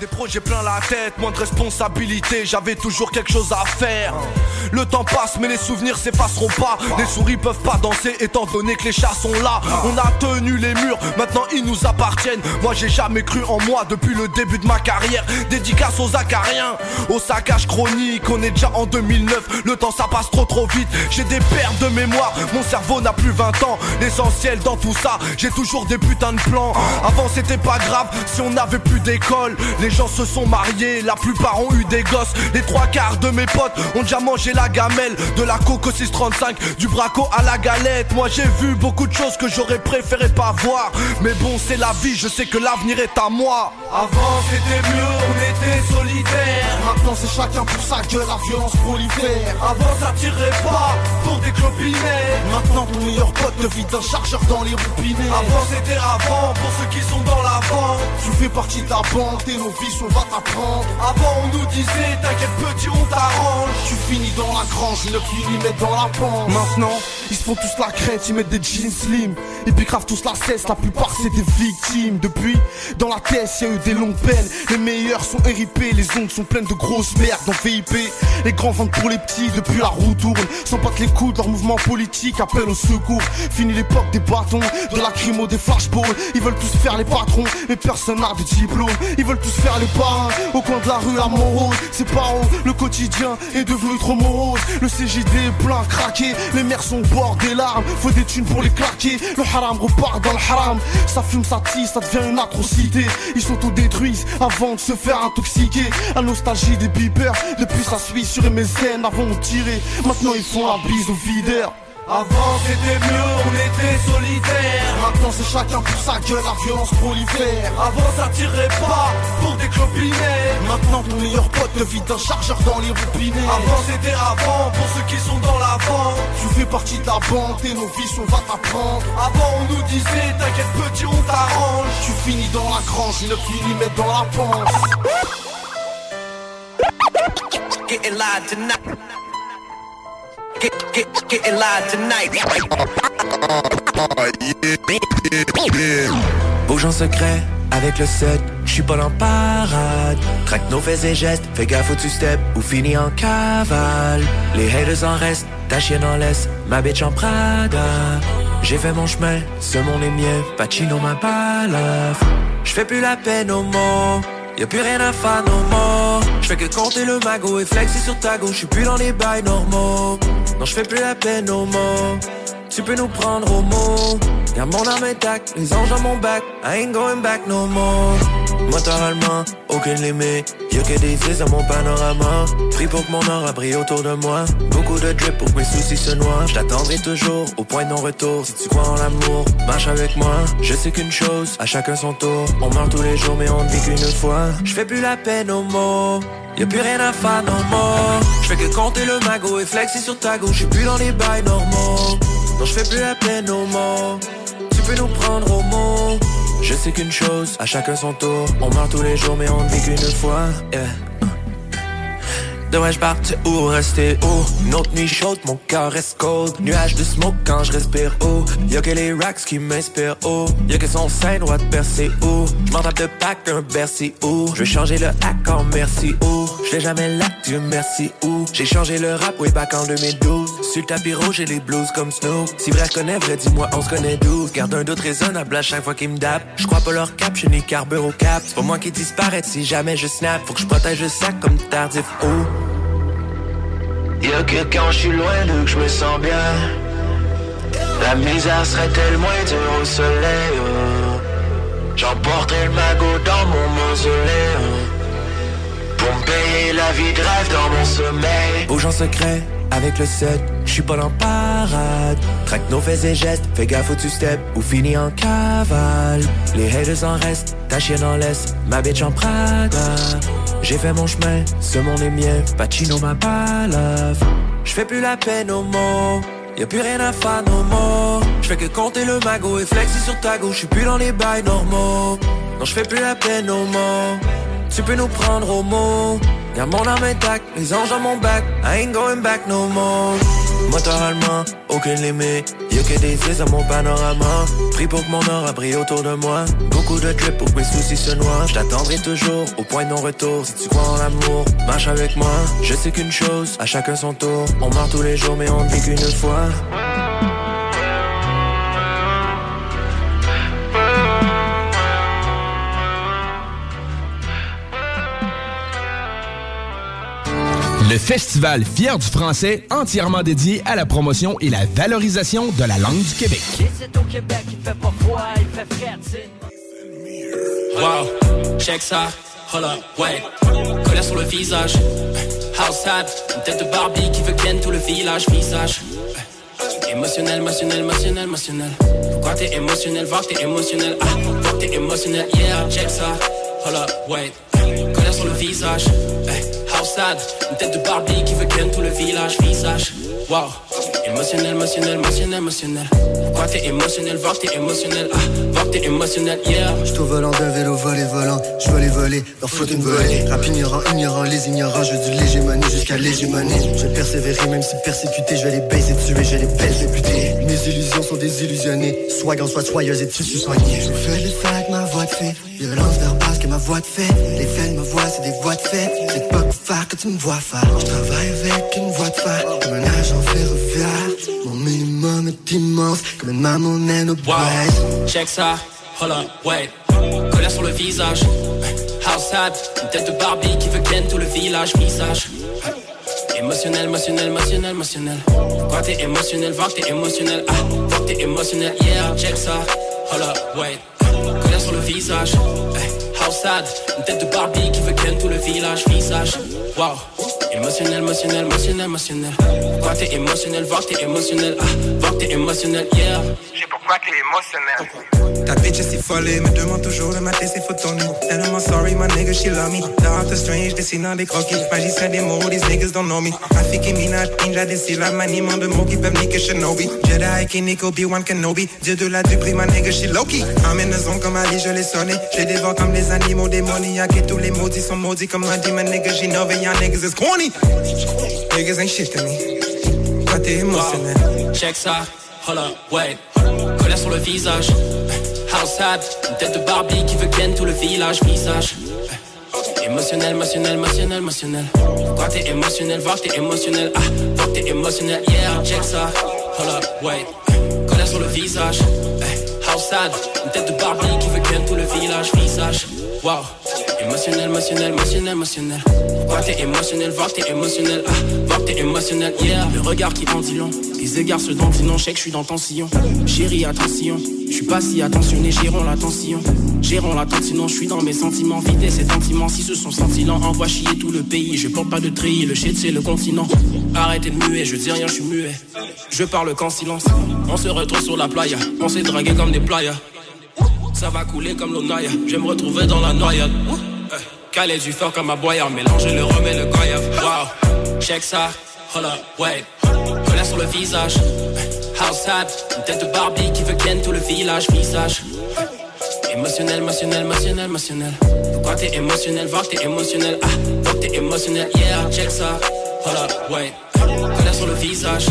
Des projets plein la tête, moins de responsabilité, j'avais toujours quelque chose à faire. Le temps passe, mais les souvenirs s'effaceront pas. Les souris peuvent pas danser, étant donné que les chats sont là. On a tenu les murs, maintenant ils nous appartiennent. Moi j'ai jamais cru en moi depuis le début de ma carrière. Dédicace aux acariens, au saccage chronique. On est déjà en 2009, le temps ça passe trop trop vite. J'ai des pertes de mémoire, mon cerveau n'a plus 20 ans. L'essentiel dans tout ça, j'ai toujours des putains de plans. Avant c'était pas grave si on n'avait plus d'école. Gens se sont mariés, la plupart ont eu des gosses. Les trois quarts de mes potes ont déjà mangé la gamelle. De la coco 635, du braco à la galette. Moi j'ai vu beaucoup de choses que j'aurais préféré pas voir. Mais bon, c'est la vie, je sais que l'avenir est à moi. Avant c'était mieux, on était solidaires. Maintenant c'est chacun pour sa gueule, la violence prolifère. Avant ça tirait pas pour des clopinets. Maintenant ton meilleur pote te vide un chargeur dans les roupinets. Avant c'était avant pour ceux qui sont dans la vente. Tu fais partie de la bande, t'es nos on va t'apprendre. Avant on nous disait t'inquiète petit on t'arrange. Tu finis dans la grange, 9 mm dans la pente. Maintenant, ils se font tous la crête, ils mettent des jeans slim. Ils piquent tous la cesse, la plupart c'est des victimes. Depuis, dans la tête, y a eu des longues peines. Les meilleurs sont RIP, les ongles sont pleines de grosses merdes dans VIP. Les grands vendent pour les petits, depuis la roue tourne. Sans que les coups de leur mouvement politique appellent au secours. Fini l'époque des bâtons, de la crimo, des flashballs. Ils veulent tous faire les patrons, mais personne n'a de diplôme. Ils veulent tous faire les parrains, au coin de la rue à Montrose. C'est pas haut, le quotidien est devenu trop morose. Le CJD est plein, craqué, les mères sont au bord des larmes. Faut des thunes pour les claquer, le haram repart dans le haram. Ça fume, ça tisse, ça devient une atrocité. Ils s'autodétruisent avant de se faire intoxiquer. La nostalgie des beepers, depuis ça suit sur MSN avant on tirait. Maintenant ils font la bise aux videurs. Avant c'était mieux, on était solitaires. Maintenant c'est chacun pour sa gueule, la violence prolifère. Avant ça tirait pas pour des. Maintenant ton meilleur pote te vide un chargeur dans les roupinets. Avant c'était avant pour ceux qui sont dans la vente. Tu fais partie de la bande et nos vies on va t'apprendre. Avant on nous disait t'inquiète petit on t'arrange. Tu finis dans la grange, 9 mm dans la pente. Getting tonight. Bouge en secret avec le set, je suis pas en parade. Traque nos faits et gestes, fais gaffe où tu step ou finis en cavale. Les haters en restent, ta chienne en laisse, ma bitch en Prada. J'ai fait mon chemin, ce monde est mien, Pacino ma balaf. Je fais plus la peine au mot, y'a plus rien à faire no more. Je fais que compter le magot et flexer sur ta gauche, je suis plus dans les bails normaux. Non, je fais plus la peine au mot. Tu peux nous prendre au mot. Y'a mon arme intacte, les anges dans mon bac. I ain't going back no more. Motoralement, aucune limite. Y'a que des yeux dans mon panorama. Pris pour que mon or a brillé autour de moi. Beaucoup de drip pour que mes soucis se noient. Je t'attendrai toujours au point de non-retour. Si tu crois en l'amour, marche avec moi. Je sais qu'une chose, à chacun son tour. On meurt tous les jours, mais on ne vit qu'une fois. Je fais plus la peine au mot. Y'a plus rien à faire no more. Je fais que compter le magot et flexer sur ta gauche. Je suis plus dans les bails normaux. Non, je fais plus la peine au mot. Tu peux nous prendre au mot. Je sais qu'une chose, à chacun son tour. On meurt tous les jours, mais on ne vit qu'une fois. Yeah. Devrais-je ou rester haut? Une autre nuit chaude, mon cœur reste cold. Nuage de smoke quand je respire haut. Y'a que les racks qui m'inspirent haut. Y'a que son sein droit de percer haut. J'm'en tape de pack un Bercy haut. Je vais changer le hack en merci haut. J'fais jamais l'acte, Dieu merci où? J'ai changé le rap way back en 2012. Sur le tapis rouge, j'ai les blues comme Snoop. Si vrai je connais vrai, dis-moi, on se connaît 12. Garde un doute raisonnable à chaque fois qu'ils me dap. J'crois pas leur cap, je n'ai carbure au cap. C'est pas moi qui disparaît si jamais je snap. Faut que je protège le sac comme tardif haut. Y'a que quand je suis loin d'eux que je me sens bien. La misère serait-elle moins dure au soleil? oh. J'emporterai le magot dans mon mausolée. oh. Pour payer la vie de rêve dans mon sommeil. Bouge en secret avec le set, je suis pas en parade. Traque nos faits et gestes, fais gaffe où tu step ou finis en cavale. Les haters en restent, ta chienne en laisse, ma bitch en Prada. J'ai fait mon chemin, ce monde est mien, Pacino ma balave. Je fais plus la peine au mot. Y'a plus rien à faire no more Je fais que compter le magot et flexer sur ta gauche Je suis plus dans les bails normaux Non je fais plus la peine au mort Tu peux nous prendre au mot. Y'a mon âme intacte, les anges dans mon bac. I ain't going back no more. Motoralement, aucune limite. Y'a que des yeux dans mon panorama. Pris pour que mon or a autour de moi. Beaucoup de drip pour que mes soucis se noient. Je t'attendrai toujours au point de non-retour. Si tu crois en l'amour, marche avec moi. Je sais qu'une chose, à chacun son tour. On meurt tous les jours mais on ne vit qu'une fois Le festival Fier du français, entièrement dédié à la promotion et la valorisation de la langue du Québec. C'est au Québec, il fait pas froid, il fait frais, Wow, check ça, hold up, wait. Colère sur le visage. House hat, une tête de Barbie qui veut ken tout le village, visage. Émotionnel, émotionnel, émotionnel, émotionnel. Pourquoi t'es émotionnel, voir que t'es émotionnel, ah, voir que t'es émotionnel, yeah, check ça, hold up, wait. Colère sur le visage. Hey, une tête de Barbie qui veut ken tout le village, visage. Wow, émotionnel, émotionnel, émotionnel, émotionnel. Pourquoi t'es émotionnel, voir t'es émotionnel, ah, voir t'es émotionnel, yeah. J'suis au volant d'un vélo volé volant, je veux les voler, leur faute une volée. Rap ignorant, ignorant, les ignorants, je du l'hégémonie jusqu'à l'hégémonie. Je vais persévérer même si persécuté, je vais les baiser, tuer, je vais les baiser, buter. Mes illusions sont désillusionnées, swag en soit soyeuse et tissu soigné. Je fais le sac, ma voix de fait, violence verbale ma voix de fait. Les de ma voix, c'est des voix de fait. C'est pas pour faire que tu me vois faire. Je travaille avec une voix de fer, comme un agent ferroviaire. Mon minimum est immense, comme une maman naine au Wow, check ça, hold up, wait. Colère sur le visage. House hat, une tête de Barbie qui veut ken tout le village, visage. Émotionnel, émotionnel, émotionnel, émotionnel. Pourquoi t'es émotionnel, voir que t'es émotionnel, ah, voir que t'es émotionnel, yeah, check ça, hold up, wait. Colère sur le visage. Hey, house une tête de Barbie qui veut ken tout le village, visage. Wow. Émotionnel, émotionnel, émotionnel, émotionnel. Pourquoi t'es émotionnel, voir t'es émotionnel, ah, voir t'es émotionnel, yeah. J'ai pourquoi t'es émotionnel. Ta bitch est si folle, me demande toujours de mater ses photos nues. Tellement sorry, my nigga, she love me. Doctor Strange, dessinant des croquis. Magicien des mots, these niggas don't know me. Rafik et Minaj, ninja des syllabes, maniement de mots qui peuvent niquer Shinobi. Jedi, Kinnick, Obi-Wan Kenobi. Dieu de la duperie, my nigga, she Loki. I'm in the zone comme Ali, je l'ai sonné. Je les des animaux démoniaques et tous les maudits sont maudits comme un demon, nigga, she know y'all niggas is corny. Niggas ain't shit to me. Pourquoi t'es émotionnel? Check ça, hold up, wait. colère sur le visage. House hat, une tête de Barbie qui veut ken tout le village, visage. Émotionnel, émotionnel, émotionnel, émotionnel. Pourquoi t'es émotionnel, voir t'es émotionnel, ah, voir t'es émotionnel, yeah, check ça. Hold up, wait. Colère sur le visage. House une tête de Barbie qui veut ken tout le village, visage. Wow. Émotionnel, émotionnel, émotionnel, émotionnel. Pourquoi t'es émotionnel, voir t'es émotionnel, ah, voir t'es émotionnel, yeah. Le regard qui en dit les égards se non, je sais que je suis dans ton sillon. Chérie, attention, je suis pas si attentionné, gérons l'attention. Gérons l'attention, je suis dans mes sentiments, vider ces sentiments, si ce sont sentiments, envoie chier tout le pays. Je porte pas de tri, le shit c'est le continent. Arrêtez de muer, je dis rien, je suis muet. Je parle qu'en silence, on se retrouve sur la playa, on s'est dragué comme des Ça va couler comme l'Onaya, je vais me retrouver dans la noyade. Calais du fort comme un boyard, mélanger le rhum et le goyave. Wow, check ça, hold up, wait. Colère sur le visage. House hat, une tête de Barbie qui veut ken tout le village, visage. Émotionnel, émotionnel, émotionnel, émotionnel. Pourquoi t'es émotionnel, voir t'es émotionnel, ah, t'es émotionnel, yeah, check ça, hold up, wait. Colère sur le visage.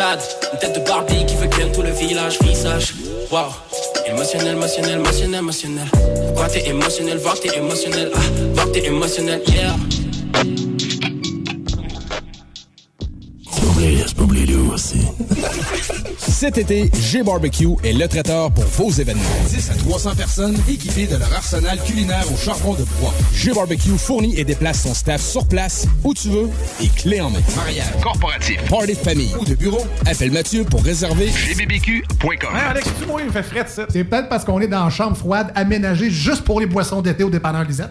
Une tête de Barbie qui veut ken tout le village, visage. Wow. Émotionnel, émotionnel, émotionnel, émotionnel. Pourquoi t'es émotionnel, voir t'es émotionnel, ah, voir t'es émotionnel, yeah. Cet été, G-Barbecue est le traiteur pour vos événements. 10 à 300 personnes équipées de leur arsenal culinaire au charbon de bois. G-Barbecue fournit et déplace son staff sur place, où tu veux, et clé en main. Mariage, corporatif, party de famille ou de bureau, appelle Mathieu pour réserver gbbq.com. Hey Alex, tu il fait frais C'est peut-être parce qu'on est dans une chambre froide aménagée juste pour les boissons d'été au dépanneur Lisette.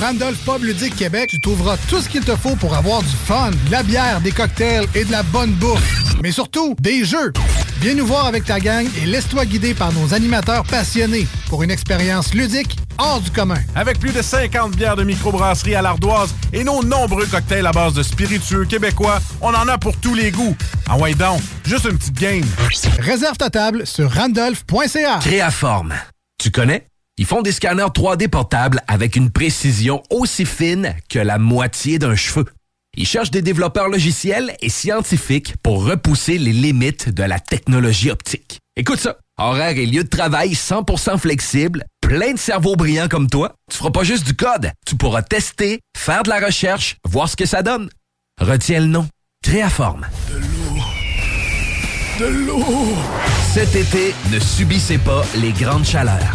Randolph Pub Ludique Québec, tu trouveras tout ce qu'il te faut pour avoir du fun, de la bière, des cocktails et de la bonne bouffe. Mais surtout, des jeux. Viens nous voir avec ta gang et laisse-toi guider par nos animateurs passionnés pour une expérience ludique hors du commun. Avec plus de 50 bières de microbrasserie à l'ardoise et nos nombreux cocktails à base de spiritueux québécois, on en a pour tous les goûts. Ah ouais donc, juste une petite game. Réserve ta table sur randolph.ca. Créaforme. Tu connais? Ils font des scanners 3D portables avec une précision aussi fine que la moitié d'un cheveu. Ils cherchent des développeurs logiciels et scientifiques pour repousser les limites de la technologie optique. Écoute ça. Horaire et lieu de travail 100% flexible, plein de cerveaux brillants comme toi. Tu feras pas juste du code. Tu pourras tester, faire de la recherche, voir ce que ça donne. Retiens le nom. Créaforme. De l'eau. De l'eau. Cet été, ne subissez pas les grandes chaleurs.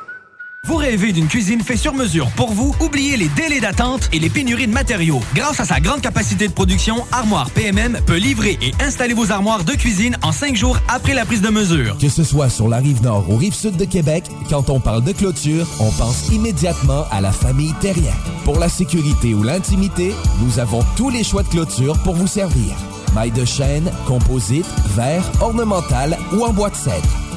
Vous rêvez d'une cuisine faite sur mesure pour vous? Oubliez les délais d'attente et les pénuries de matériaux. Grâce à sa grande capacité de production, Armoire PMM peut livrer et installer vos armoires de cuisine en cinq jours après la prise de mesure. Que ce soit sur la rive nord ou rive sud de Québec, quand on parle de clôture, on pense immédiatement à la famille Terrien. Pour la sécurité ou l'intimité, nous avons tous les choix de clôture pour vous servir. Maille de chêne, composite, verre, ornemental ou en bois de cèdre.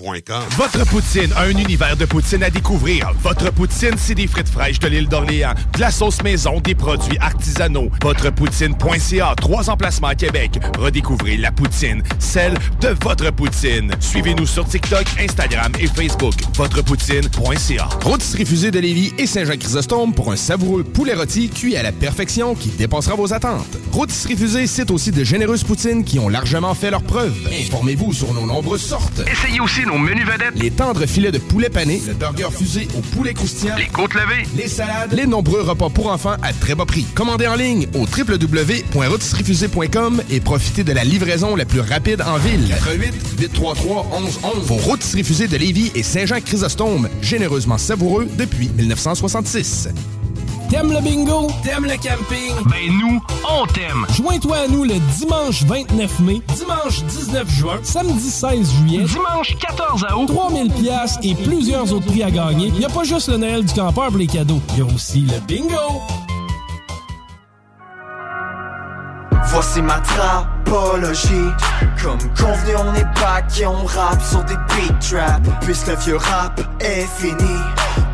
Votre poutine, un univers de poutine à découvrir. Votre poutine, c'est des frites fraîches de l'île d'Orléans, de la sauce maison, des produits artisanaux. Votrepoutine.ca, trois emplacements à Québec. Redécouvrez la poutine, celle de votre poutine. Suivez-nous sur TikTok, Instagram et Facebook. Votrepoutine.ca. Rôtisserie Fusée de Lévis et Saint-Jean-Chrysostome pour un savoureux poulet rôti cuit à la perfection qui dépassera vos attentes. Rôtisserie Fusée cite aussi de généreuses poutines qui ont largement fait leur preuve. Informez-vous sur nos nombreuses sortes. Essayez aussi nos menus vedettes. Les tendres filets de poulet pané, le burger fusé au poulet croustillant, les côtes levées, les salades, les nombreux repas pour enfants à très bas prix. Commandez en ligne au www.rôtisseriefusée.com et profitez de la livraison la plus rapide en ville. 88 833 1111. Vos Rôtisseries Fusées de Lévis et Saint-Jean-Chrysostome, généreusement savoureux depuis 1966. T'aimes le bingo? T'aimes le camping? Ben nous, on t'aime! Joins-toi à nous le dimanche 29 mai, dimanche 19 juin, samedi 16 juillet, dimanche 14 août, 3000 pièces et plusieurs autres prix à gagner. Il n'y a pas juste le Noël du campeur pour les cadeaux, il y a aussi le bingo! Voici ma trapologie Comme convenu on est back et on rappe sur des beat traps Puisque le vieux rap est fini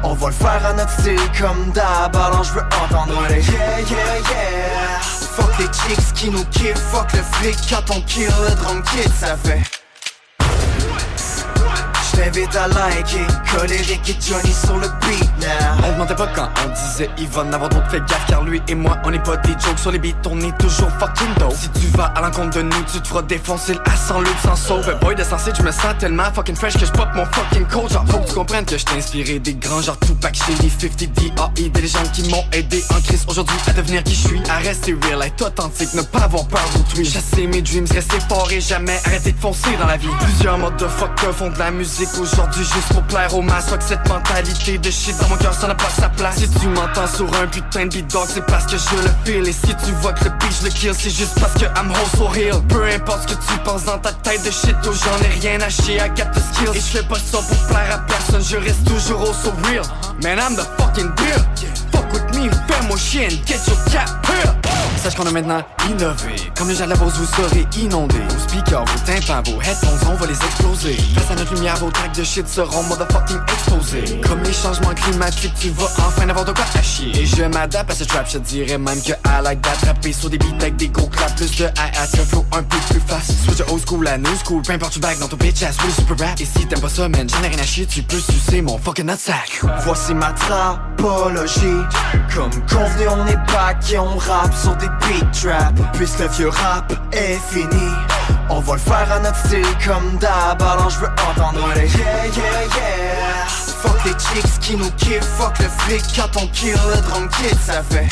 On va le faire à notre style comme d'hab Alors je veux entendre les yeah yeah yeah. Fuck les chicks qui nous kiffent Fuck le flic quand on kill le drum kid ça fait t'invite à liker Colérique et Johnny sur le beat now. On demandait pas quand on disait Yvonne avoir d'autres fait gaffe car lui et moi on est pas des jokes sur les beats on est toujours fucking dope. Si tu vas à l'encontre de nous tu te feras défoncer le sans loup sans sauve Boy de sensé je me sens tellement fucking fresh que je pop mon fucking code Genre faut que tu comprennes que je t'ai inspiré des grands genre Tupac Shady 50 D.A.E Des légendes qui m'ont aidé en crise. Aujourd'hui à devenir qui je suis À rester real, être authentique, ne pas avoir peur d'autrui. Chasser mes dreams, rester fort et jamais arrêter de foncer dans la vie. Plusieurs modes de fuck font de la musique aujourd'hui juste pour plaire au masses que cette mentalité de shit dans mon cœur ça n'a pas sa place. Si tu m'entends sur un putain de beat c'est parce que je le feel. Et si tu vois que le beat je le kill c'est juste parce que I'm so real. Peu importe ce que tu penses dans ta tête de shit oh j'en ai rien à chier I got the skills. Et je fais pas ça pour plaire à personne je reste toujours au so real. Man I'm the fucking deal Fuck with me fais-moi chien get your cap here Sache qu'on a maintenant innové. Comme les gens de la pause vous serez inondés Vos speakers, vos tympans, vos headphones On va les exploser. Face à notre lumière vos de shit seront motherfucking exposés Comme les changements climatiques Tu vas enfin avoir de quoi à Et je m'adapte à ce trap Je dirais même que I like d'attraper Sur des beats avec des gros claps Plus de hi-hat un flow un peu plus fast. Switch de old school à new school Peu importe tu back dans ton bitch ass Oui super rap. Et si t'aimes pas ça man J'en ai rien à chier Tu peux sucer mon fucking nutsack Voici ma trapologie. Comme convenu on est back et on rappe sur des beat trap. Puisque le vieux rap est fini On va le faire à notre style comme d'hab Alors je veux entendre les yeah yeah yeah. Fuck les chicks qui nous kiffent Fuck le flic quand on kill le drum kid ça fait.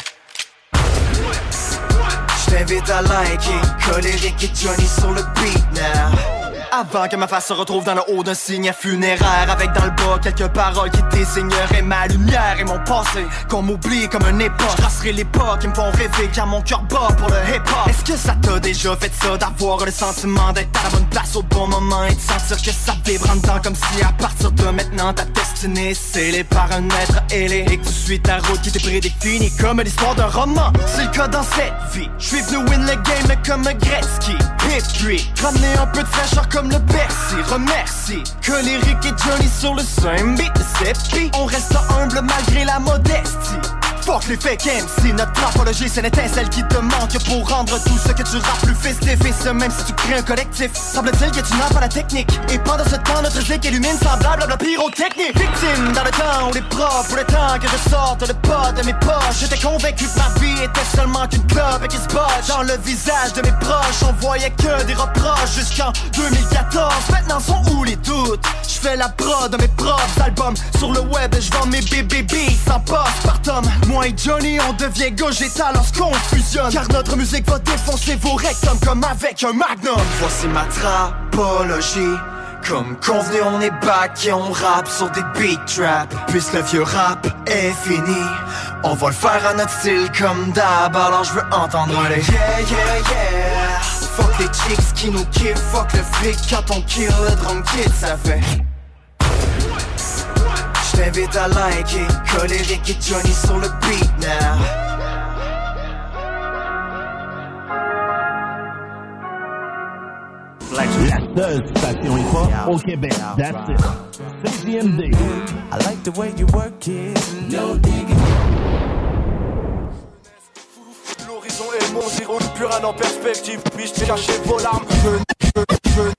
J't'invite à liker Colérique et Johnny sur le beat now avant que ma face se retrouve dans le haut d'un signe funéraire Avec dans le bas quelques paroles qui désigneraient ma lumière et mon passé Qu'on m'oublie comme un époque. Je les pas qui me font rêver car mon cœur bat pour le hip-hop. Est-ce que ça t'a déjà fait ça d'avoir le sentiment d'être à la bonne place au bon moment Et de sentir que ça vibre en dedans comme si à partir de maintenant ta destinée scellée par un être ailé Et que tu suis ta route qui t'est prédéfinie comme l'histoire d'un roman. C'est le cas dans cette vie. Je suis venu win le game comme Gretzky. Et puis ramener un peu de fraîcheur comme le Bercy Remercie. Que l'Eric et Johnny sur le same beat C'est on reste humble malgré la modestie Fuck les fake MC, notre trapologie c'est l'étincelle qui te manque Pour rendre tout ce que tu rappes plus festif Et ce même si tu crées un collectif Semble-t-il que tu n'as pas la technique. Et pendant ce temps notre zik illumine semblable à la pyrotechnie Victime dans le temps où les Pour le temps que je sorte le pas de mes poches. J'étais convaincu que ma vie était seulement qu'une clope Et qui se bat dans le visage de mes proches On voyait que des reproches jusqu'en 2014 Maintenant sont où les doutes? Je fais la prod de mes propres albums. Sur le web je vends mes BBB sans poste par tome moi et Johnny, on devient Gogeta lorsqu'on fusionne. Car notre musique va défoncer vos rectums comme avec un magnum. Voici ma trapologie. Comme convenu on est back et on rappe sur des beat trap. Puisque le vieux rap est fini On va le faire à notre style comme d'hab. Alors je veux entendre les yeah yeah yeah. Fuck les chicks qui nous kiffent Fuck le flic quand on kill le drum kid ça fait J't'invite à liker Colérique et Johnny sur le beat now La seule station hip-hop au Québec. That's it. CGMD. I like the way you work it. No digging. L'horizon est mon zéro, plus rien en perspective. Puis-je cacher vos larmes je, je, je,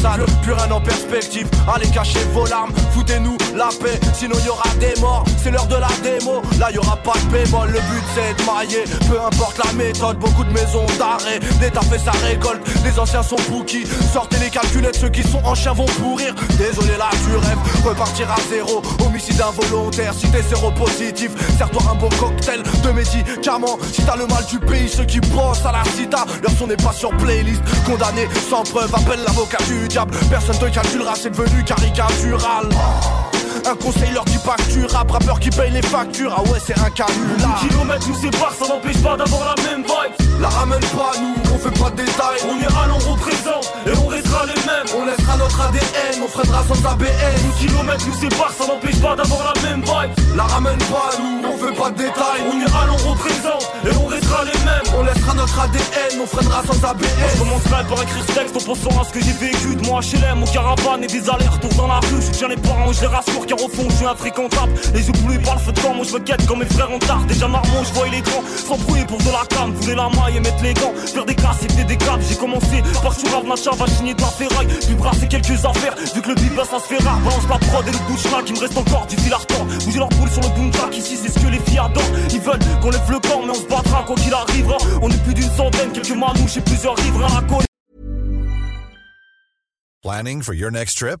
maussade. Plus rien en perspective. Allez cacher vos larmes, foutez-nous la paix, sinon y aura des morts. C'est l'heure de la mots, là y aura pas de bémol. Le but c'est de mailler, peu importe la méthode. Beaucoup de maisons d'arrêt, l'État fait sa récolte. Les anciens sont bouquis, sortez les calculettes, ceux qui sont en chien vont pourrir. Désolé là, tu rêves, repartir à zéro. Homicide involontaire, si t'es séropositif, serre-toi un bon cocktail de médicaments. Si t'as le mal du pays, ceux qui bossent à la cita, leur son n'est pas sur playlist. Condamné sans preuve, appelle l'avocat du diable. Personne te calculera, c'est devenu caricatural. Un conseil leur que tu rap, rappeur qui paye les factures, ah ouais c'est un canular. Kilomètres nous séparent, ça n'empêche pas d'avoir la même vibe. La ramène pas nous, on fait pas de détails. On ira, on représente et on restera les mêmes. On laissera notre ADN, on freinera sans ABN Nous kilomètres nous séparent, ça n'empêche pas d'avoir la même vibe. La ramène pas nous, on fait pas de détails. On ira, on représente et on restera les mêmes. On laissera notre ADN, on freinera sans ABN Je commencerai par écrire ce texte en pensant à ce que j'ai vécu De moi HLM, au caravane et des allers-retours dans la rue. Je tiens les parents, je les rassure car au fond je suis infréquentable Les yeux bleus par le feu de camp, moi je me quête comme mes frères en tard Déjà marmont, je voyais les grands s'embrouiller pour de la cam Voulais la maille et mettre les gants, faire des casses et des câbles J'ai commencé par sur Nacha, va signer de la ferraille. Puis brasser quelques affaires, vu que le beat ça se fait rare. Balance la prod et le bouche qui me reste encore du fil à retordre. Bouger leur boule sur le boom track, ici c'est ce que les filles adorent. Ils veulent qu'on lève le corps mais on se battra quoi qu'il arrivera. On est plus d'une centaine, quelques manouches et plusieurs riverains à Planning for your next trip?